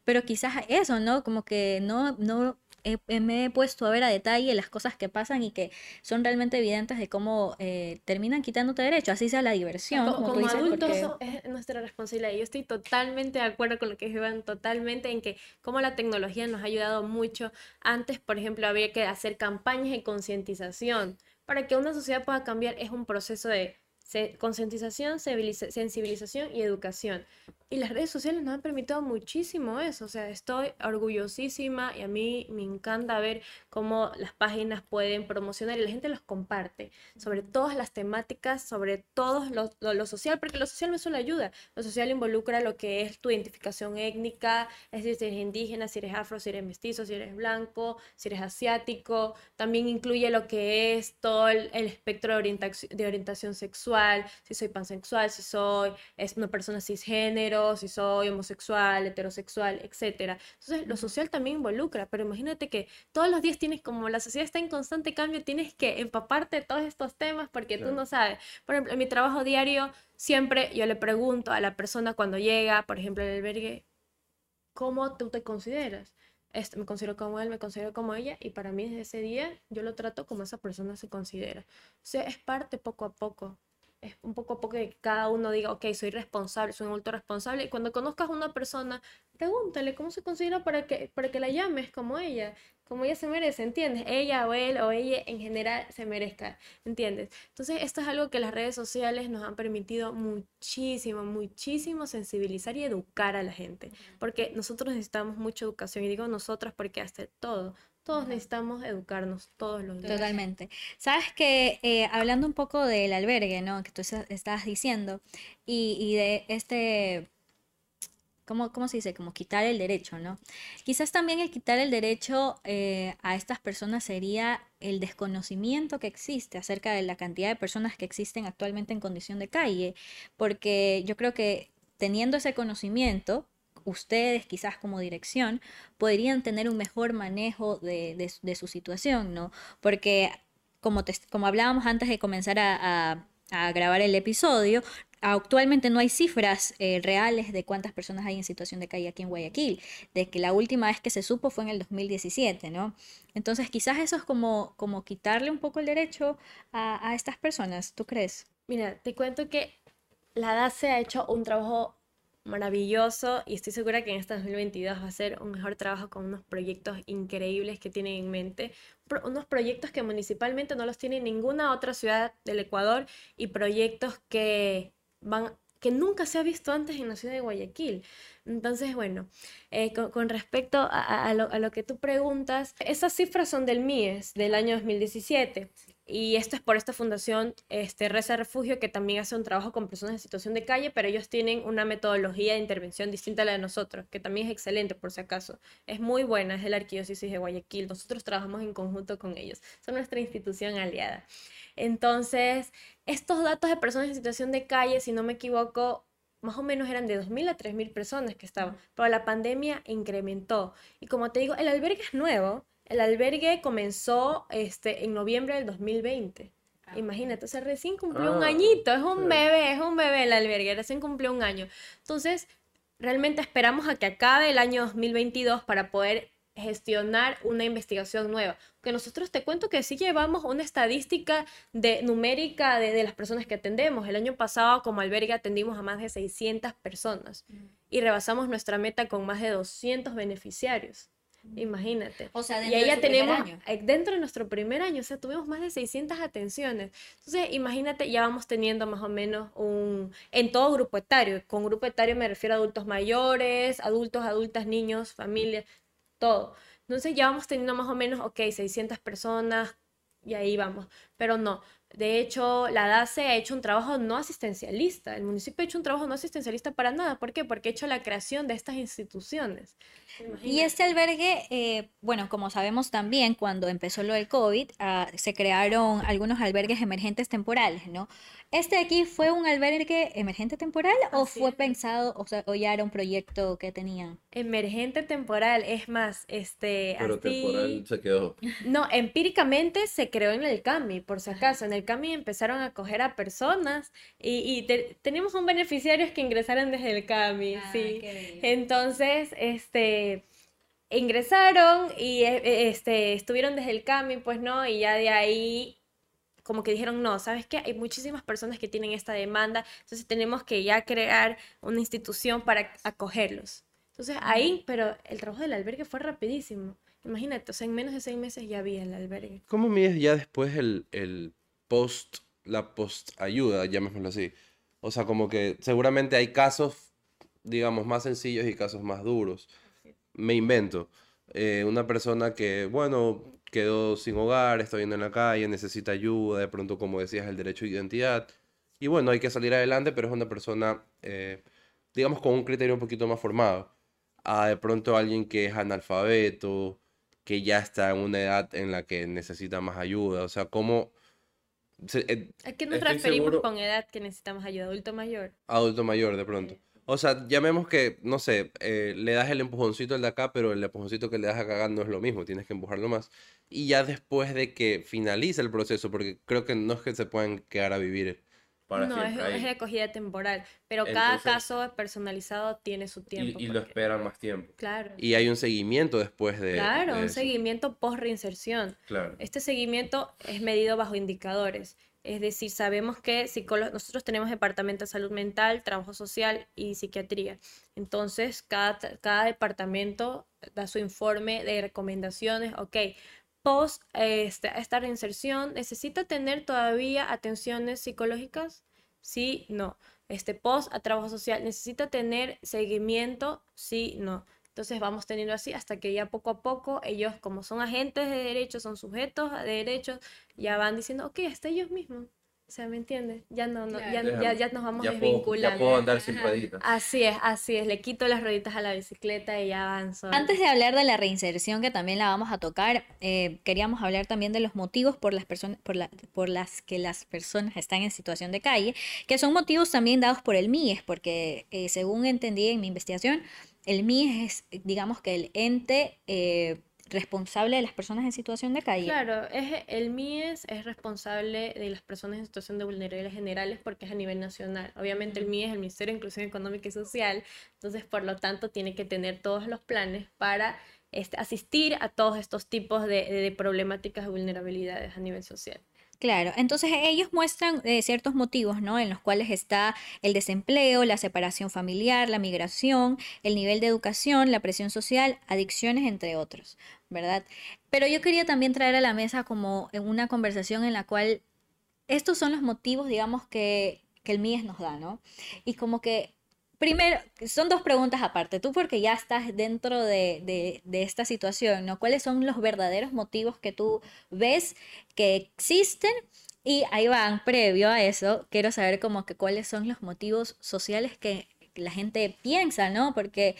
Pero quizás eso, ¿no? Como que no, no me he puesto a ver a detalle las cosas que pasan y que son realmente evidentes de cómo eh, terminan quitándote derecho, así sea la diversión. Como, adultos es nuestra responsabilidad. Yo estoy totalmente de acuerdo con lo que dijeron, totalmente en que como la tecnología nos ha ayudado mucho. Antes, por ejemplo, había que hacer campañas de concientización. Para que una sociedad pueda cambiar es un proceso de concientización, sensibilización y educación. Y las redes sociales nos han permitido muchísimo eso, o sea, estoy orgullosísima y a mí me encanta ver cómo las páginas pueden promocionar y la gente los comparte sobre todas las temáticas, sobre todo lo, lo, social, porque lo social no solo ayuda, lo social involucra lo que es tu identificación étnica, es decir, si eres indígena, si eres afro, si eres mestizo, si eres blanco, si eres asiático, también incluye lo que es todo el, espectro de orientación, de orientación sexual, si soy pansexual, si soy es una persona cisgénero, si soy homosexual, heterosexual, etc. Entonces, lo social también involucra, pero imagínate que todos los días tienes, como la sociedad está en constante cambio, tienes que empaparte de todos estos temas porque tú no sabes. Por ejemplo, en mi trabajo diario, siempre yo le pregunto a la persona cuando llega, por ejemplo, el albergue, ¿cómo tú te consideras? Este, me considero como él, me considero como ella, y para mí desde ese día yo lo trato como esa persona se considera. O sea, es parte poco a poco es un poco a poco que cada uno diga, ok, soy responsable, soy un adulto responsable. Y cuando conozcas a una persona, pregúntale cómo se considera para que, para que la llames como ella, como ella se merece, ¿entiendes? Ella o él o ella en general se merezca, ¿entiendes? Entonces, esto es algo que las redes sociales nos han permitido muchísimo, muchísimo sensibilizar y educar a la gente, porque nosotros necesitamos mucha educación, y digo nosotros porque hasta todo, todos necesitamos educarnos todos los días. Totalmente. Sabes que eh, hablando un poco del albergue, ¿no? Que tú estabas diciendo, y, de este, ¿cómo, ¿cómo, se dice? Como quitar el derecho, ¿no? Quizás también el quitar el derecho eh, a estas personas sería el desconocimiento que existe acerca de la cantidad de personas que existen actualmente en condición de calle, porque yo creo que teniendo ese conocimiento, ustedes quizás como dirección podrían tener un mejor manejo de, su situación, ¿no? Porque como, como hablábamos antes de comenzar a, grabar el episodio, actualmente no hay cifras eh, reales de cuántas personas hay en situación de calle aquí en Guayaquil, de que la última vez que se supo fue en el 2017, ¿no? Entonces quizás eso es como, como quitarle un poco el derecho a, a estas personas, ¿tú crees? Mira, te cuento que la DACE ha hecho un trabajo maravilloso y estoy segura que en este 2022 va a ser un mejor trabajo con unos proyectos increíbles que tienen en mente, unos proyectos que municipalmente no los tiene ninguna otra ciudad del Ecuador y proyectos que van que nunca se ha visto antes en la ciudad de Guayaquil. Entonces, bueno, eh, con, respecto a, lo, a, lo, que tú preguntas, esas cifras son del MIES del año 2017. Y esto es por esta fundación este, Reza Refugio, que también hace un trabajo con personas en situación de calle, pero ellos tienen una metodología de intervención distinta a la de nosotros, que también es excelente por si acaso. Es muy buena, es de la Arquidiócesis de Guayaquil. Nosotros trabajamos en conjunto con ellos. Son nuestra institución aliada. Entonces, estos datos de personas en situación de calle, si no me equivoco, más o menos eran de 2.000 a 3.000 personas que estaban, pero la pandemia incrementó. Y como te digo, el albergue es nuevo, el albergue comenzó este, en noviembre del 2020. Ah. Imagínate, o sea, recién cumplió un ah, añito, es un bebé, es un bebé el albergue, recién cumplió un año. Entonces, realmente esperamos a que acabe el año 2022 para poder gestionar una investigación nueva. Que nosotros te cuento que sí llevamos una estadística de, numérica de, de las personas que atendemos. El año pasado como albergue atendimos a más de 600 personas mm. y rebasamos nuestra meta con más de 200 beneficiarios. Imagínate. O sea, dentro y ahí ya tenemos, eh, dentro de nuestro primer año, o sea, tuvimos más de 600 atenciones. Entonces, imagínate, ya vamos teniendo más o menos un, en todo grupo etario, con grupo etario me refiero a adultos mayores, adultos, adultas, niños, familias, todo. Entonces ya vamos teniendo más o menos, ok, 600 personas y ahí vamos. Pero no, de hecho, la DACE ha hecho un trabajo no asistencialista. El municipio ha hecho un trabajo no asistencialista para nada. ¿Por qué? Porque ha hecho la creación de estas instituciones. Y este albergue, eh, bueno, como sabemos también, cuando empezó lo del COVID, ah, se crearon algunos albergues emergentes temporales, ¿no? ¿Este aquí fue un albergue emergente temporal o fue pensado, o, sea, o ya era un proyecto que tenían? Emergente temporal, es más, este... Pero temporal se quedó. No, empíricamente se creó en el CAMI, por si acaso. En el CAMI empezaron a acoger a personas y, tenemos un beneficiario que ingresaron desde el CAMI, ah, sí. Entonces, este ingresaron y e, este, estuvieron desde el CAMI, pues no, y ya de ahí como que dijeron, no, ¿sabes qué? Hay muchísimas personas que tienen esta demanda, entonces tenemos que ya crear una institución para acogerlos. Entonces ahí, pero el trabajo del albergue fue rapidísimo. Imagínate, o sea, en menos de seis meses ya había el albergue. ¿Cómo mides ya después el, el post, la post ayuda, llamémoslo así? O sea, como que seguramente hay casos digamos, más sencillos y casos más duros. Me invento. eh, una persona que, bueno, quedó sin hogar, está viviendo en la calle, necesita ayuda, de pronto, como decías, el derecho de identidad. Y bueno, hay que salir adelante, pero es una persona, eh, digamos, con un criterio un poquito más formado. A de pronto alguien que es analfabeto, que ya está en una edad en la que necesita más ayuda. O sea, ¿cómo... se- eh, ¿A qué nos referimos seguro- con edad que necesitamos ayuda? ¿Adulto mayor? adulto mayor de pronto. O sea, llamemos que, no sé, eh, le das el empujoncito al de acá, pero el empujoncito que le das acá no es lo mismo, tienes que empujarlo más. Y ya después de que finalice el proceso, porque creo que no es que se puedan quedar a vivir para no, es, ahí. es de acogida temporal, pero cada caso personalizado tiene su tiempo. Y, y lo esperan más tiempo. Claro, Y hay un seguimiento después de, claro, de un eso. seguimiento post reinserción. Claro. Este seguimiento es medido bajo indicadores. Es decir, sabemos que psicólo- nosotros tenemos departamento de salud mental, trabajo social y psiquiatría. Entonces, cada, cada departamento da su informe de recomendaciones. Ok, post esta, esta reinserción, ¿necesita tener todavía atenciones psicológicas? Sí, no. Este post a trabajo social, ¿necesita tener seguimiento? Sí, no. Entonces vamos teniendo así hasta que ya poco a poco ellos, como son agentes de derechos, son sujetos de derechos, ya van diciendo, ok, hasta ellos mismos. O sea, ¿me entiendes? Ya no, no, ya, Claro. ya, ya nos vamos Ya puedo, desvinculando. ya puedo andar sin rueditas. Así es, así es. Le quito las rueditas a la bicicleta y ya avanzo. Antes de hablar de la reinserción, que también la vamos a tocar, eh, queríamos hablar también de los motivos por las personas, por la- por las que las personas están en situación de calle, que son motivos también dados por el MIES, porque eh, según entendí en mi investigación, el MIES es, digamos que el ente eh, responsable de las personas en situación de calle. Claro, es, el MIES es responsable de las personas en situación de vulnerabilidad generales porque es a nivel nacional. Obviamente el MIES es el Ministerio de Inclusión Económica y Social, entonces por lo tanto tiene que tener todos los planes para este, asistir a todos estos tipos de, de- de problemáticas de vulnerabilidades a nivel social. Claro, entonces ellos muestran eh, ciertos motivos, ¿no? En los cuales está el desempleo, la separación familiar, la migración, el nivel de educación, la presión social, adicciones, entre otros, ¿verdad? Pero yo quería también traer a la mesa como una conversación en la cual estos son los motivos, digamos, que, que el MIES nos da, ¿no? Y como que, primero, son dos preguntas aparte. Tú porque ya estás dentro de, de, de esta situación, ¿no? ¿Cuáles son los verdaderos motivos que tú ves que existen? Y ahí van, previo a eso, quiero saber como que cuáles son los motivos sociales que la gente piensa, ¿no? Porque,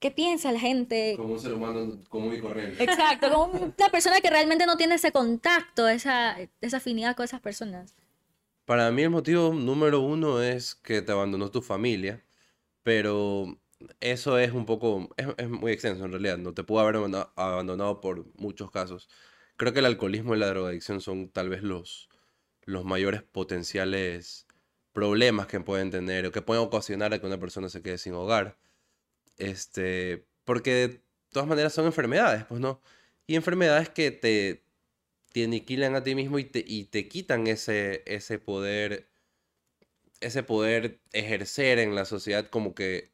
¿qué piensa la gente? Como un ser humano común y corriente. Exacto, como una persona que realmente no tiene ese contacto, esa, esa afinidad con esas personas. Para mí el motivo número uno es que te abandonó tu familia, pero eso es un poco, es, es muy extenso en realidad, no te pudo haber abandonado, por muchos casos. Creo que el alcoholismo y la drogadicción son tal vez los, los mayores potenciales problemas que pueden tener o que pueden ocasionar a que una persona se quede sin hogar. Este, porque de todas maneras son enfermedades, pues no. Y enfermedades que te, te aniquilan a ti mismo y te, y te quitan ese, ese poder, ese poder ejercer en la sociedad, como que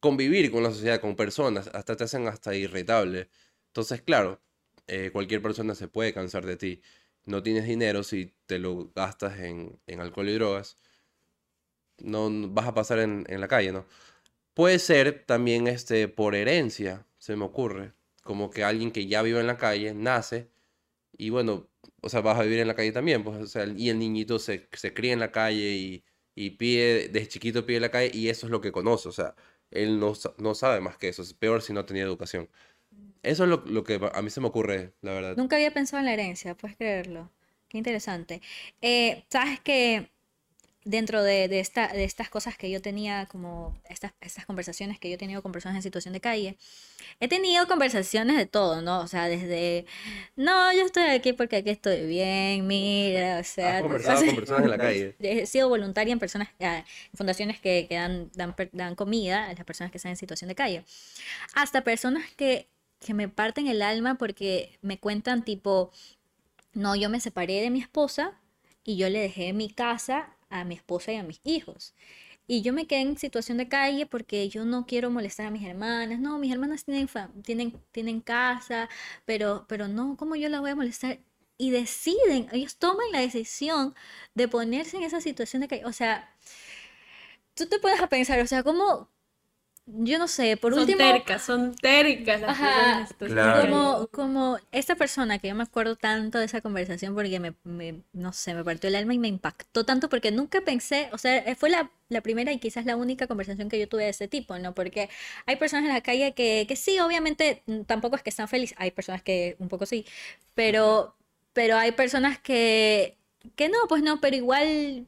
convivir con la sociedad, con personas, hasta te hacen hasta irritable. Entonces, claro, eh, cualquier persona se puede cansar de ti. No tienes dinero si te lo gastas en, en alcohol y drogas. No vas a pasar en, en la calle, ¿no? Puede ser también este, por herencia, se me ocurre. Como que alguien que ya vive en la calle nace y bueno, o sea, vas a vivir en la calle también, pues, o sea, y el niñito se, se cría en la calle y, y pide, desde chiquito pide en la calle y eso es lo que conoce, o sea, él no, no sabe más que eso, es peor si no tenía educación. Eso es lo, lo que a mí se me ocurre, la verdad. Nunca había pensado en la herencia, puedes creerlo. Qué interesante. Eh, Sabes que dentro de, de esta, de estas cosas que yo tenía, como estas, estas conversaciones que yo he tenido con personas en situación de calle, he tenido conversaciones de todo, ¿no? O sea, desde, no, yo estoy aquí porque aquí estoy bien, mira, o sea, Has conversado con personas en la calle. He sido voluntaria en personas, ah, en fundaciones que, que dan, dan, dan comida a las personas que están en situación de calle. Hasta personas que, que me parten el alma porque me cuentan tipo, no, yo me separé de mi esposa y yo le dejé mi casa a mi esposa y a mis hijos. Y yo me quedé en situación de calle porque yo no quiero molestar a mis hermanas. No, mis hermanas tienen, tienen, tienen casa, pero, pero no, ¿cómo yo las voy a molestar? Y deciden, ellos toman la decisión de ponerse en esa situación de calle. O sea, tú te puedes a pensar, o sea, ¿cómo, yo no sé, por son último... tercas, son tercas las Ajá, Claro. como, como esta persona que yo me acuerdo tanto de esa conversación porque me, me- no sé, me partió el alma y me impactó tanto porque nunca pensé, o sea, eh, fue la, la primera y quizás la única conversación que yo tuve de ese tipo, ¿no? Porque hay personas en la calle que, que sí, obviamente, mm, tampoco es que están felices, hay personas que un poco sí, pero, pero hay personas que, que no, pues no, pero igual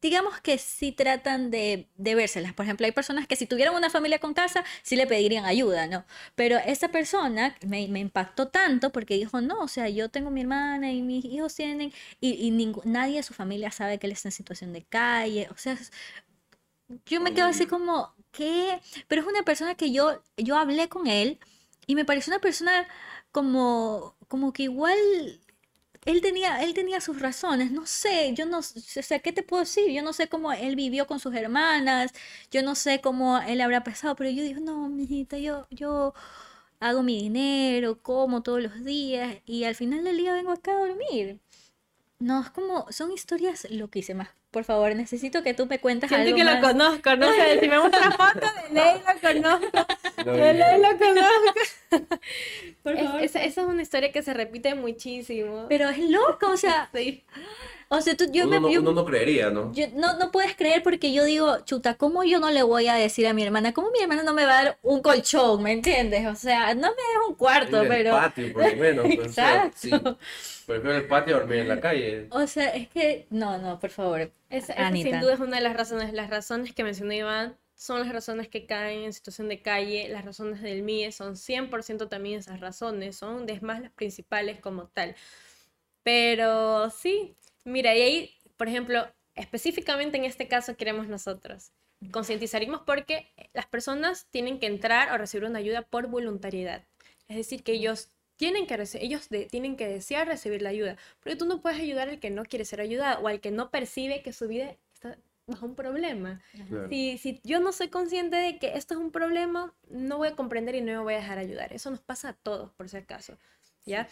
digamos que sí tratan de, de vérselas. Por ejemplo, hay personas que si tuvieran una familia con casa, sí le pedirían ayuda, ¿no? Pero esa persona me, me impactó tanto porque dijo, no, o sea, yo tengo mi hermana y mis hijos tienen, y, y nadie de su familia sabe que él está en situación de calle. O sea, es- yo me quedo así como, ¿qué? Pero es una persona que yo, yo hablé con él y me pareció una persona como, como que igual él tenía, él tenía sus razones, no sé, yo no sé, o sea, ¿qué te puedo decir? Yo no sé cómo él vivió con sus hermanas, yo no sé cómo él habrá pasado, pero yo digo, no, mijita, yo, yo hago mi dinero, como todos los días y al final del día vengo acá a dormir. No, es como, son historias loquísimas. Por favor, necesito que tú me cuentes Siento algo que lo conozco, no sé, si me muestra foto de ley lo conozco, de ley lo conozco. Por Es- favor. esa, esa es una historia que se repite muchísimo. Pero es loco, o sea, Sí. O sea, tú, yo uno, me, no, yo- uno no creería, ¿no? Yo, no, no puedes creer porque yo digo, chuta, ¿cómo yo no le voy a decir a mi hermana? ¿Cómo mi hermana no me va a dar un colchón? ¿Me entiendes? O sea, no me des un cuarto, En el pero... patio, por lo menos. pues, o sea, Exacto. sí. Prefiero el patio a dormir en la calle. O sea, es que... No, no, por favor. Esa, esa Anita. sin duda es una de las razones. Las razones que mencionó Iván son las razones que caen en situación de calle. Las razones del MIE son 100% también esas razones. Son, es más, las principales como tal. Pero sí, mira, y ahí, por ejemplo, específicamente en este caso queremos nosotros. Concientizaremos porque las personas tienen que entrar o recibir una ayuda por voluntariedad. Es decir, que ellos tienen que, ellos de- tienen que desear recibir la ayuda. Porque tú no puedes ayudar al que no quiere ser ayudado o al que no percibe que su vida está bajo un problema. Claro. Si, si yo no soy consciente de que esto es un problema, no voy a comprender y no me voy a dejar ayudar. Eso nos pasa a todos, por si acaso. ¿Ya?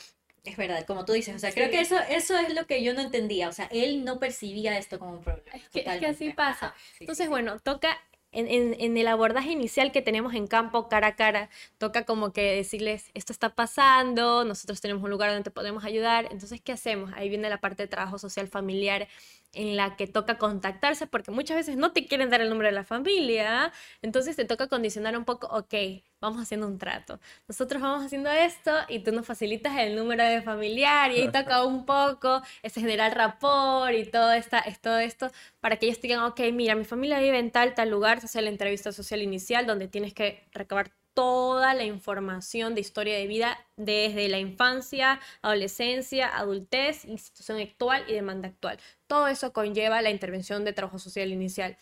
Es verdad, como tú dices. O sea, Sí. creo que eso, eso es lo que yo no entendía. O sea, él no percibía esto como un problema. Es que, es que así pasa. Sí, Entonces, sí. bueno, toca en, en- en el abordaje inicial que tenemos en campo cara a cara, toca como que decirles, esto está pasando, nosotros tenemos un lugar donde te podemos ayudar. Entonces, ¿qué hacemos? Ahí viene la parte de trabajo social familiar en la que toca contactarse porque muchas veces no te quieren dar el nombre de la familia, entonces te toca condicionar un poco, ok, vamos haciendo un trato. Nosotros vamos haciendo esto y tú nos facilitas el número de familiar y ahí toca un poco ese generar rapport y todo, esta, es todo esto para que ellos digan, ok, mira, mi familia vive en tal, tal lugar, se hace la entrevista social inicial donde tienes que recabar toda la información de historia de vida desde la infancia, adolescencia, adultez, institución actual y demanda actual. Todo eso conlleva la intervención de trabajo social inicial.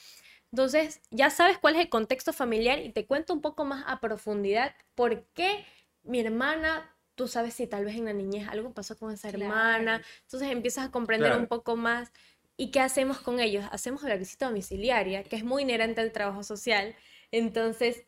Entonces, ya sabes cuál es el contexto familiar y te cuento un poco más a profundidad por qué mi hermana, tú sabes si tal vez en la niñez algo pasó con esa Claro. hermana, entonces empiezas a comprender Claro. un poco más. ¿Y qué hacemos con ellos? Hacemos la visita domiciliaria, que es muy inherente al trabajo social. Entonces,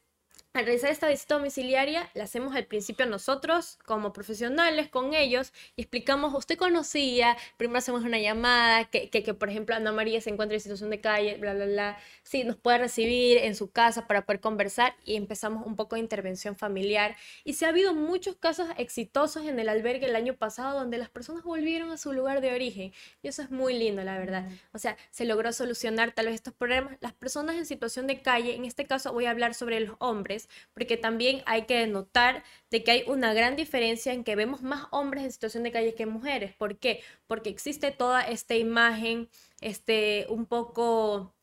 al realizar esta visita domiciliaria, la hacemos al principio nosotros como profesionales con ellos y explicamos, usted conocía, primero hacemos una llamada, que, que, que, por ejemplo Ana María se encuentra en situación de calle, bla, bla, bla, sí, nos puede recibir en su casa para poder conversar y empezamos un poco de intervención familiar. Y se ha habido muchos casos exitosos en el albergue el año pasado donde las personas volvieron a su lugar de origen y eso es muy lindo, la verdad. O sea, se logró solucionar tal vez estos problemas. Las personas en situación de calle, en este caso voy a hablar sobre los hombres, porque también hay que notar de que hay una gran diferencia en que vemos más hombres en situación de calle que mujeres. ¿Por qué? Porque existe toda esta imagen, este, un poco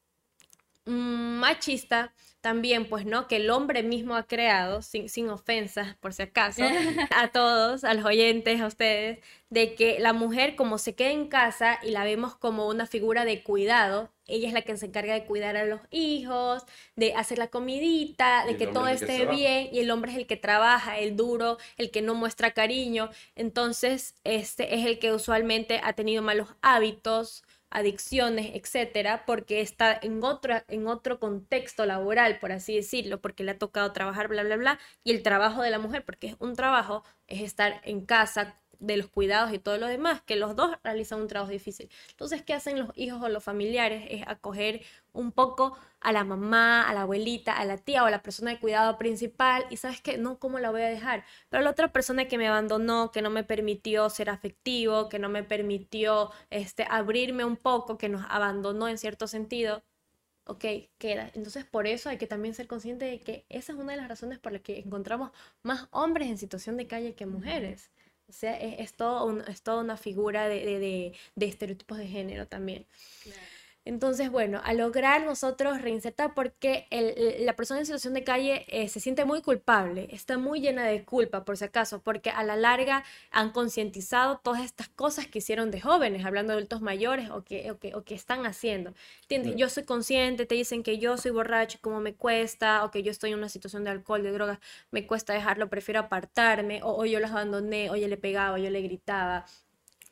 mm, machista también, pues, ¿no? Que el hombre mismo ha creado, sin, sin ofensas, por si acaso, a todos, a los oyentes, a ustedes, de que la mujer como se queda en casa y la vemos como una figura de cuidado, ella es la que se encarga de cuidar a los hijos, de hacer la comidita, de que todo que esté bien, y el hombre es el que trabaja, el duro, el que no muestra cariño. Entonces, este es el que usualmente ha tenido malos hábitos, adicciones, etcétera, porque está en otro, en otro contexto laboral, por así decirlo, porque le ha tocado trabajar, bla, bla, bla, y el trabajo de la mujer, porque es un trabajo, es estar en casa de los cuidados y todo lo demás, que los dos realizan un trabajo difícil. Entonces, ¿qué hacen los hijos o los familiares? Es acoger un poco a la mamá, a la abuelita, a la tía o a la persona de cuidado principal y sabes que no, ¿cómo la voy a dejar? Pero la otra persona que me abandonó, que no me permitió ser afectivo, que no me permitió este, abrirme un poco, que nos abandonó en cierto sentido, ok, queda. Entonces por eso hay que también ser consciente de que esa es una de las razones por las que encontramos más hombres en situación de calle que mujeres. O sea, es, todo es toda una figura de, de, de, estereotipos de género también. Entonces, bueno, a lograr nosotros reinsertar, porque el, la persona en situación de calle eh, se siente muy culpable, está muy llena de culpa, por si acaso, porque a la larga han concientizado todas estas cosas que hicieron de jóvenes, hablando de adultos mayores o que, o que, o que están haciendo. ¿Entiendes? Yo soy consciente, te dicen que yo soy borracho, como me cuesta, o que yo estoy en una situación de alcohol, de drogas, me cuesta dejarlo, prefiero apartarme, o, o yo los abandoné, o yo le pegaba, o yo le gritaba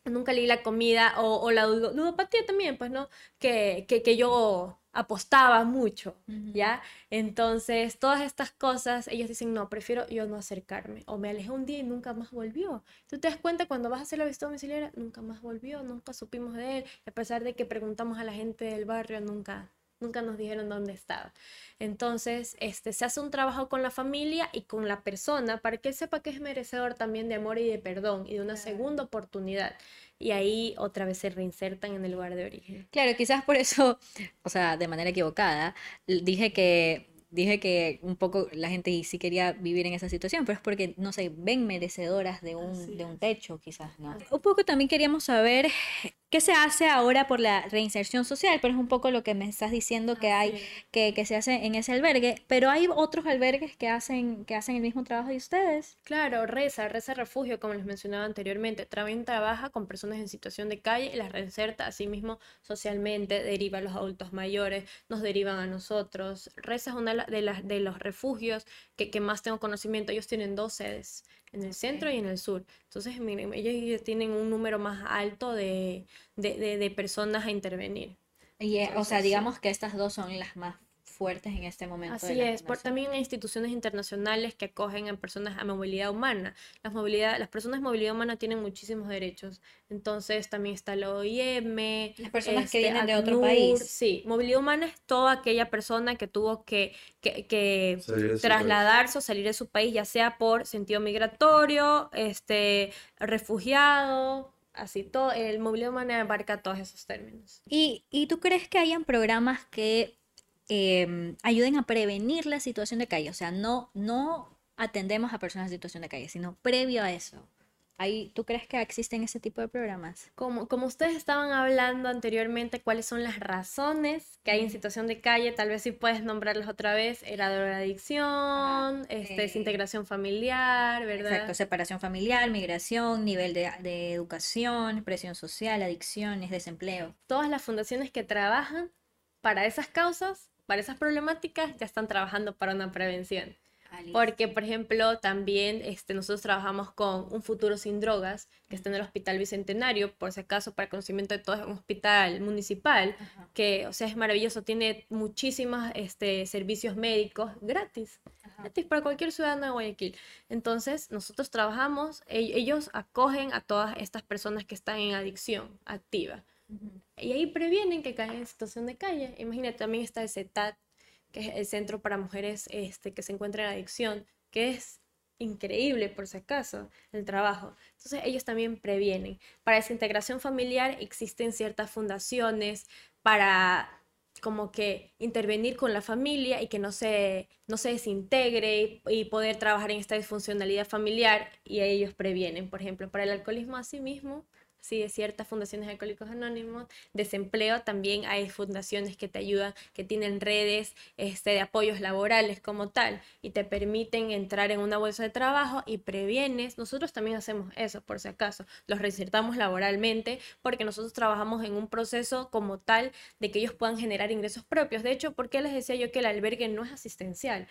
nunca leí la comida o, la ludopatía también, pues, ¿no? Que, que, yo apostaba mucho, ¿ya? Entonces, todas estas cosas, ellos dicen, no, prefiero yo no acercarme. O me alejé un día y nunca más volvió. Tú te das cuenta cuando vas a hacer la visita domiciliaria, nunca más volvió, nunca supimos de él. A pesar de que preguntamos a la gente del barrio, nunca, nunca nos dijeron dónde estaba. Entonces, este, se hace un trabajo con la familia y con la persona para que él sepa que es merecedor también de amor y de perdón y de una segunda oportunidad. Y ahí otra vez se reinsertan en el lugar de origen. Claro, quizás por eso, o sea, de manera equivocada, dije que dije que un poco la gente sí quería vivir en esa situación, pero es porque no se ven merecedoras de un, de un techo, quizás, ¿no? Un poco también queríamos saber qué se hace ahora por la reinserción social, pero es un poco lo que me estás diciendo que hay, que, que, se hace en ese albergue, pero hay otros albergues que hacen, que hacen el mismo trabajo de ustedes. Claro, Reza, Reza Refugio, como les mencionaba anteriormente, también trabaja con personas en situación de calle y las reinserta mismo socialmente, deriva a los adultos mayores, nos derivan a nosotros. Reza es una de, las, de los refugios que, que, más tengo conocimiento. Ellos tienen dos sedes, en el centro y en el sur. Entonces, miren, ellos tienen un número más alto de, de, de, personas a intervenir. Y, eh, o sea, digamos que estas dos son las más fuertes en este momento. Así es, por, también hay instituciones internacionales que acogen a personas a movilidad humana. Las, movilidad, las personas de movilidad humana tienen muchísimos derechos. Entonces también está la OIM. Las personas que este, vienen de otro país. Sí, movilidad humana es toda aquella persona que tuvo que, que, trasladarse o salir de su país, ya sea por sentido migratorio, este, refugiado, así todo, el movilidad humana abarca todos esos términos. ¿Y, ¿Y tú crees que hayan programas que Em, ayuden a prevenir la situación de calle. O sea, no, no atendemos a personas en situación de calle, sino previo a eso. Ahí, ¿Tú crees que existen ese tipo de programas? Como, como ustedes estaban hablando anteriormente, ¿cuáles son las razones que hay en situación de calle? Tal vez si puedes nombrarlas otra vez. Era drogadicción, este, eh, desintegración familiar, ¿verdad? Exacto, separación familiar, migración, nivel de, de educación, presión social, adicciones, desempleo. Todas las fundaciones que trabajan para esas causas para esas problemáticas ya están trabajando para una prevención. Porque, por ejemplo, también este, nosotros trabajamos con un futuro sin drogas, que está en el Hospital Bicentenario, por si acaso, para conocimiento de todo, es un hospital municipal, que, o sea, es maravilloso, tiene muchísimos este, servicios médicos gratis, gratis para cualquier ciudadano de Guayaquil. Entonces, nosotros trabajamos, e-, ellos acogen a todas estas personas que están en adicción activa. Y ahí previenen que caigan en situación de calle. Imagínate, también está el CETAT, que es el Centro para Mujeres este, que se encuentran en adicción, que es increíble, por si acaso, el trabajo. Entonces, ellos también previenen. Para esa integración familiar existen ciertas fundaciones para como que intervenir con la familia y que no se, no se desintegre y, poder trabajar en esta disfuncionalidad familiar y ellos previenen, por ejemplo, para el alcoholismo así mismo sí, de ciertas fundaciones de alcohólicos anónimos, desempleo, también hay fundaciones que te ayudan, que tienen redes este, de apoyos laborales como tal y te permiten entrar en una bolsa de trabajo y previenes, nosotros también hacemos eso por si acaso, los reinsertamos laboralmente porque nosotros trabajamos en un proceso como tal de que ellos puedan generar ingresos propios. De hecho, ¿por qué les decía yo que el albergue no es asistencial?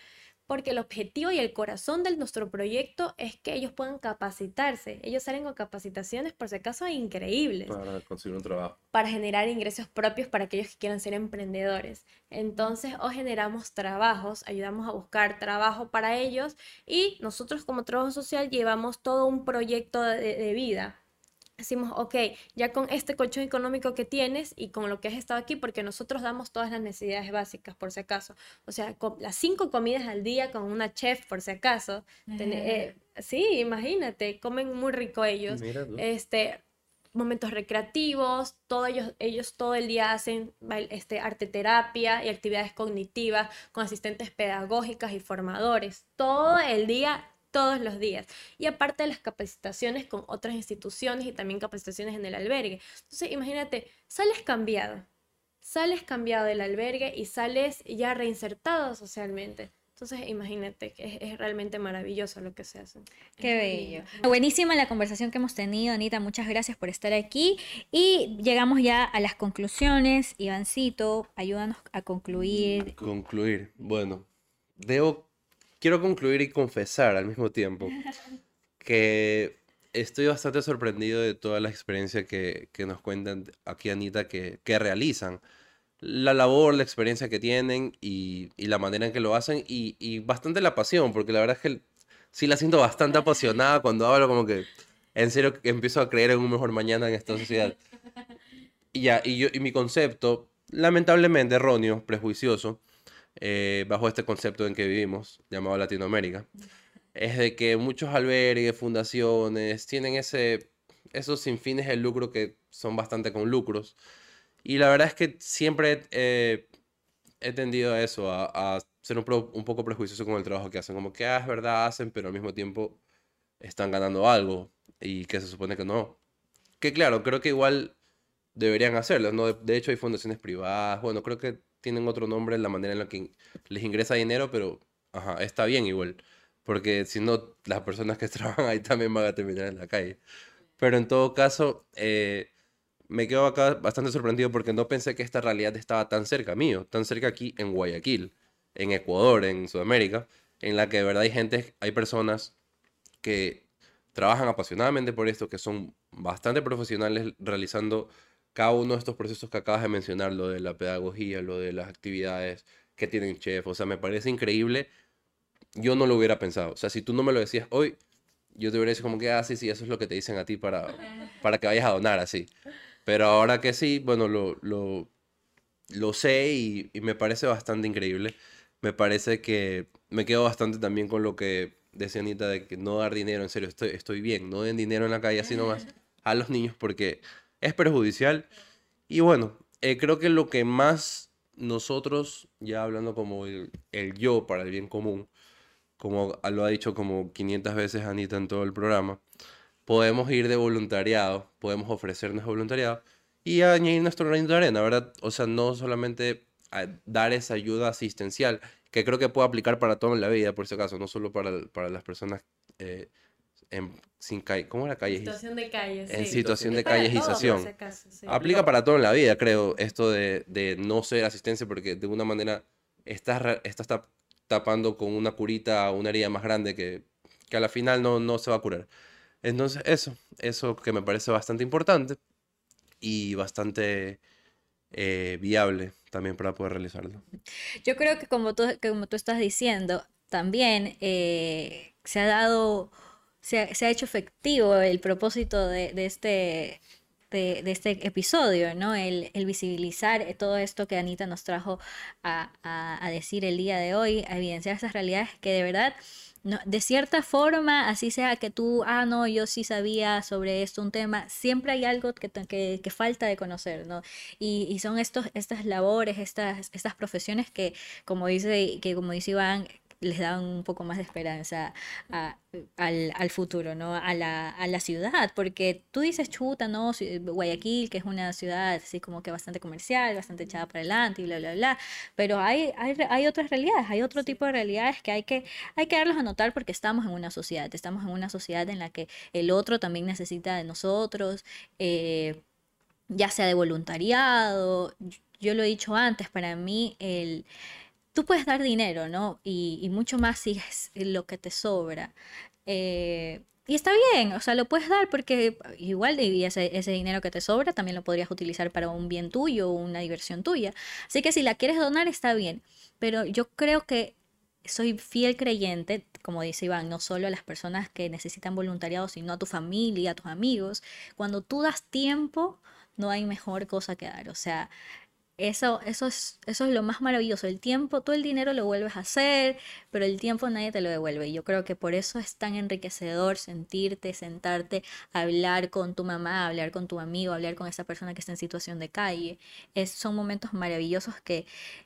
Porque el objetivo y el corazón de nuestro proyecto es que ellos puedan capacitarse. Ellos salen con capacitaciones, por si acaso, increíbles. Para conseguir un trabajo. Para generar ingresos propios para aquellos que quieran ser emprendedores. Entonces, o generamos trabajos, ayudamos a buscar trabajo para ellos y nosotros como trabajo social llevamos todo un proyecto de, de vida decimos, ok, ya con este colchón económico que tienes y con lo que has estado aquí, porque nosotros damos todas las necesidades básicas, por si acaso. O sea, las cinco comidas al día con una chef, por si acaso. Eh, sí, imagínate, comen muy rico ellos. Este, momentos recreativos, todo ellos, ellos todo el día hacen este, arte terapia y actividades cognitivas con asistentes pedagógicas y formadores. Todo el día todos los días. Y aparte de las capacitaciones con otras instituciones y también capacitaciones en el albergue. Entonces, imagínate, sales cambiado, sales cambiado del albergue y sales ya reinsertado socialmente. Entonces, imagínate que es, realmente maravilloso lo que se hace. Qué bello. Buenísima la conversación que hemos tenido, Anita. Muchas gracias por estar aquí. Y llegamos ya a las conclusiones. Ivancito, ayúdanos a concluir. Concluir. Bueno, debo quiero concluir y confesar al mismo tiempo que estoy bastante sorprendido de toda la experiencia que, nos cuentan aquí, Anita, que, realizan. La labor, la experiencia que tienen y, la manera en que lo hacen y, bastante la pasión, porque la verdad es que sí la siento bastante apasionada cuando hablo como que en serio empiezo a creer en un mejor mañana en esta sociedad. Y ya, y, yo, y mi concepto, lamentablemente erróneo, prejuicioso, eh, bajo este concepto en que vivimos, llamado Latinoamérica, es de que muchos albergues, fundaciones, tienen ese, esos sin fines de lucro que son bastante con lucros. Y la verdad es que siempre he tendido a eso, a, ser un, un, poco prejuicioso con el trabajo que hacen. Como que, ah, es verdad, hacen, pero al mismo tiempo están ganando algo y que se supone que no. Que claro, creo que igual deberían hacerlo, ¿no? De, hecho hay fundaciones privadas, bueno, creo que tienen otro nombre en la manera en la que les ingresa dinero, pero ajá, está bien igual. Porque si no, las personas que trabajan ahí también van a terminar en la calle. Pero en todo caso, eh, me quedo acá bastante sorprendido porque no pensé que esta realidad estaba tan cerca mío, tan cerca aquí en Guayaquil, en Ecuador, en Sudamérica, en la que de verdad hay gente, hay personas que trabajan apasionadamente por esto, que son bastante profesionales realizando cada uno de estos procesos que acabas de mencionar, lo de la pedagogía, lo de las actividades que tienen chef, o sea, me parece increíble. Yo no lo hubiera pensado. O sea, si tú no me lo decías hoy, yo te hubiera dicho como que, ah, sí, eso es lo que te dicen a ti para, para que vayas a donar así. Pero ahora que sí, bueno, lo, lo, lo sé y, y, me parece bastante increíble. Me parece que me quedo bastante también con lo que decía Anita de que no dar dinero, en serio, estoy, estoy bien, no den dinero en la calle así nomás a los niños porque es perjudicial. Y bueno, eh, creo que lo que más nosotros, ya hablando como el, yo para el bien común, como lo ha dicho como 500 veces Anita en todo el programa, podemos ir de voluntariado, podemos ofrecernos voluntariado y añadir nuestro granito de arena, ¿verdad? O sea, no solamente dar esa ayuda asistencial, que creo que puede aplicar para todo en la vida, por si acaso, no solo para, para las personas eh, en, sin calle, ¿cómo era calle? Situación de calle, En situación de callejización. Aplica para todo en la vida, creo, esto de, de, no ser asistencia, porque de una manera estás, estás tapando con una curita una herida más grande que, que a la final no, no se va a curar. Entonces, eso, eso que me parece bastante importante y bastante eh, viable también para poder realizarlo. Yo creo que como tú, como tú estás diciendo, también eh, se ha dado se ha, hecho efectivo el propósito de, este, de, este episodio, ¿no? El, visibilizar todo esto que Anita nos trajo a, decir el día de hoy, a evidenciar esas realidades que de verdad, de cierta forma, así sea que tú, ah, no, yo sí sabía sobre esto, un tema, siempre hay algo que, que, falta de conocer, ¿no? Y, son estos, estas labores, estas, estas profesiones que, como dice, que como dice Iván, les dan un poco más de esperanza al, futuro, ¿no? A la, a la, ciudad, porque tú dices chuta, ¿no? Guayaquil, que es una ciudad así como que bastante comercial, bastante echada para adelante y bla, bla, bla, pero hay, hay, hay otras realidades, hay otro tipo de realidades que hay, que hay que darlos a notar porque estamos en una sociedad, estamos en una sociedad en la que el otro también necesita de nosotros, eh, ya sea de voluntariado, yo lo he dicho antes, para mí el tú puedes dar dinero, ¿no? Y, mucho más si es lo que te sobra. Eh, y está bien, o sea, lo puedes dar porque igual y ese dinero que te sobra también lo podrías utilizar para un bien tuyo o una diversión tuya. Así que si la quieres donar está bien, pero yo creo que soy fiel creyente, como dice Iván, no solo a las personas que necesitan voluntariado, sino a tu familia, a tus amigos. Cuando tú das tiempo, no hay mejor cosa que dar. O sea, eso, eso, es, eso es lo más maravilloso. El tiempo, todo el dinero lo vuelves a hacer, pero el tiempo nadie te lo devuelve. Y yo creo que por eso es tan enriquecedor sentirte, sentarte, hablar con tu mamá, hablar con tu amigo, hablar con esa persona que está en situación de calle. Es, son momentos maravillosos que,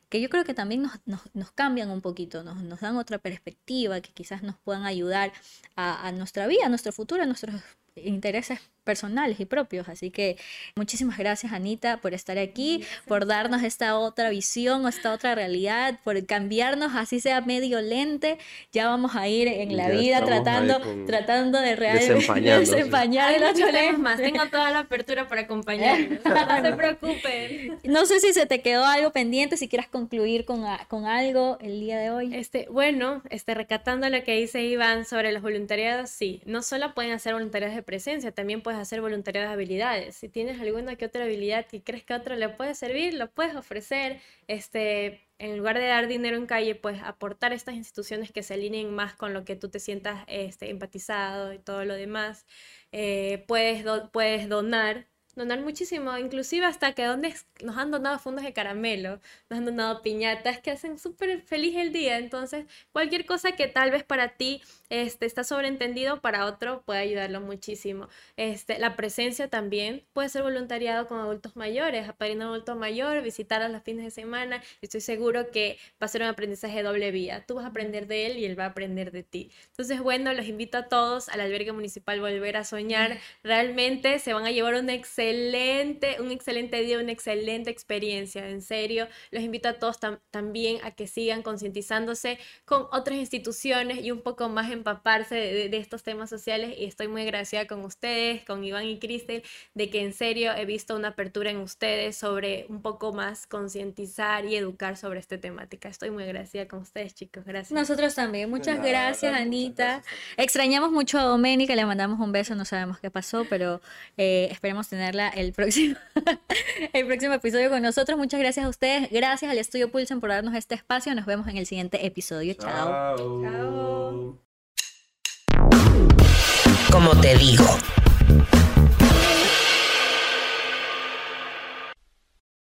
que yo creo que también nos, nos, nos cambian un poquito, nos, nos, dan otra perspectiva, que quizás nos puedan ayudar a, a nuestra vida, a nuestro futuro, a nuestros intereses personales y propios. Así que muchísimas gracias Anita por estar aquí, por darnos esta otra visión, esta otra realidad, por cambiarnos así sea medio lente. Ya vamos a ir en la Ya vida tratando, tratando de realmente desempañar el otro lente. más, tengo toda la apertura para acompañarnos. No se preocupen. No sé si se te quedó algo pendiente, si quieras concluir con, con algo el día de hoy. Este, bueno, este, recatando lo que dice Iván sobre los voluntariados, sí, no solo pueden hacer voluntariados de presencia, también puedes hacer voluntariados de habilidades. Si tienes alguna que otra habilidad que crees que a otro le puede servir, lo puedes ofrecer. Este, en lugar de dar dinero en calle, pues aportar a estas instituciones que se alineen más con lo que tú te sientas este, empatizado y todo lo demás. Eh, puedes, puedes donar. Donar muchísimo, inclusive hasta que donde nos han donado fundos de caramelo, nos han donado piñatas que hacen súper feliz el día. Entonces, cualquier cosa que tal vez para ti este, está sobreentendido, para otro puede ayudarlo muchísimo. Este, la presencia también puede ser voluntariado con adultos mayores, apadrinar a un adulto mayor, visitarlos los fines de semana. Estoy seguro que va a ser un aprendizaje de doble vía. Tú vas a aprender de él y él va a aprender de ti. Entonces, bueno, los invito a todos al albergue municipal Volver a Soñar. Realmente se van a llevar un excelente, un excelente día, una excelente experiencia. En serio, los invito a todos tam- también a que sigan concientizándose con otras instituciones y un poco más empaparse de, estos temas sociales. Y estoy muy agradecida con ustedes, con Iván y Cristel, de que en serio he visto una apertura en ustedes sobre un poco más concientizar y educar sobre esta temática. Estoy muy agradecida con ustedes, chicos. Gracias. Nosotros también. Muchas nada, gracias, muchas Anita. gracias. Extrañamos mucho a Doménica, le mandamos un beso, no sabemos qué pasó, pero eh, esperemos tenerla el próximo, el próximo episodio con nosotros. Muchas gracias a ustedes, gracias al Estudio Pulsen por darnos este espacio. Nos vemos en el siguiente episodio. Chao. Chao. Chao. Como te digo.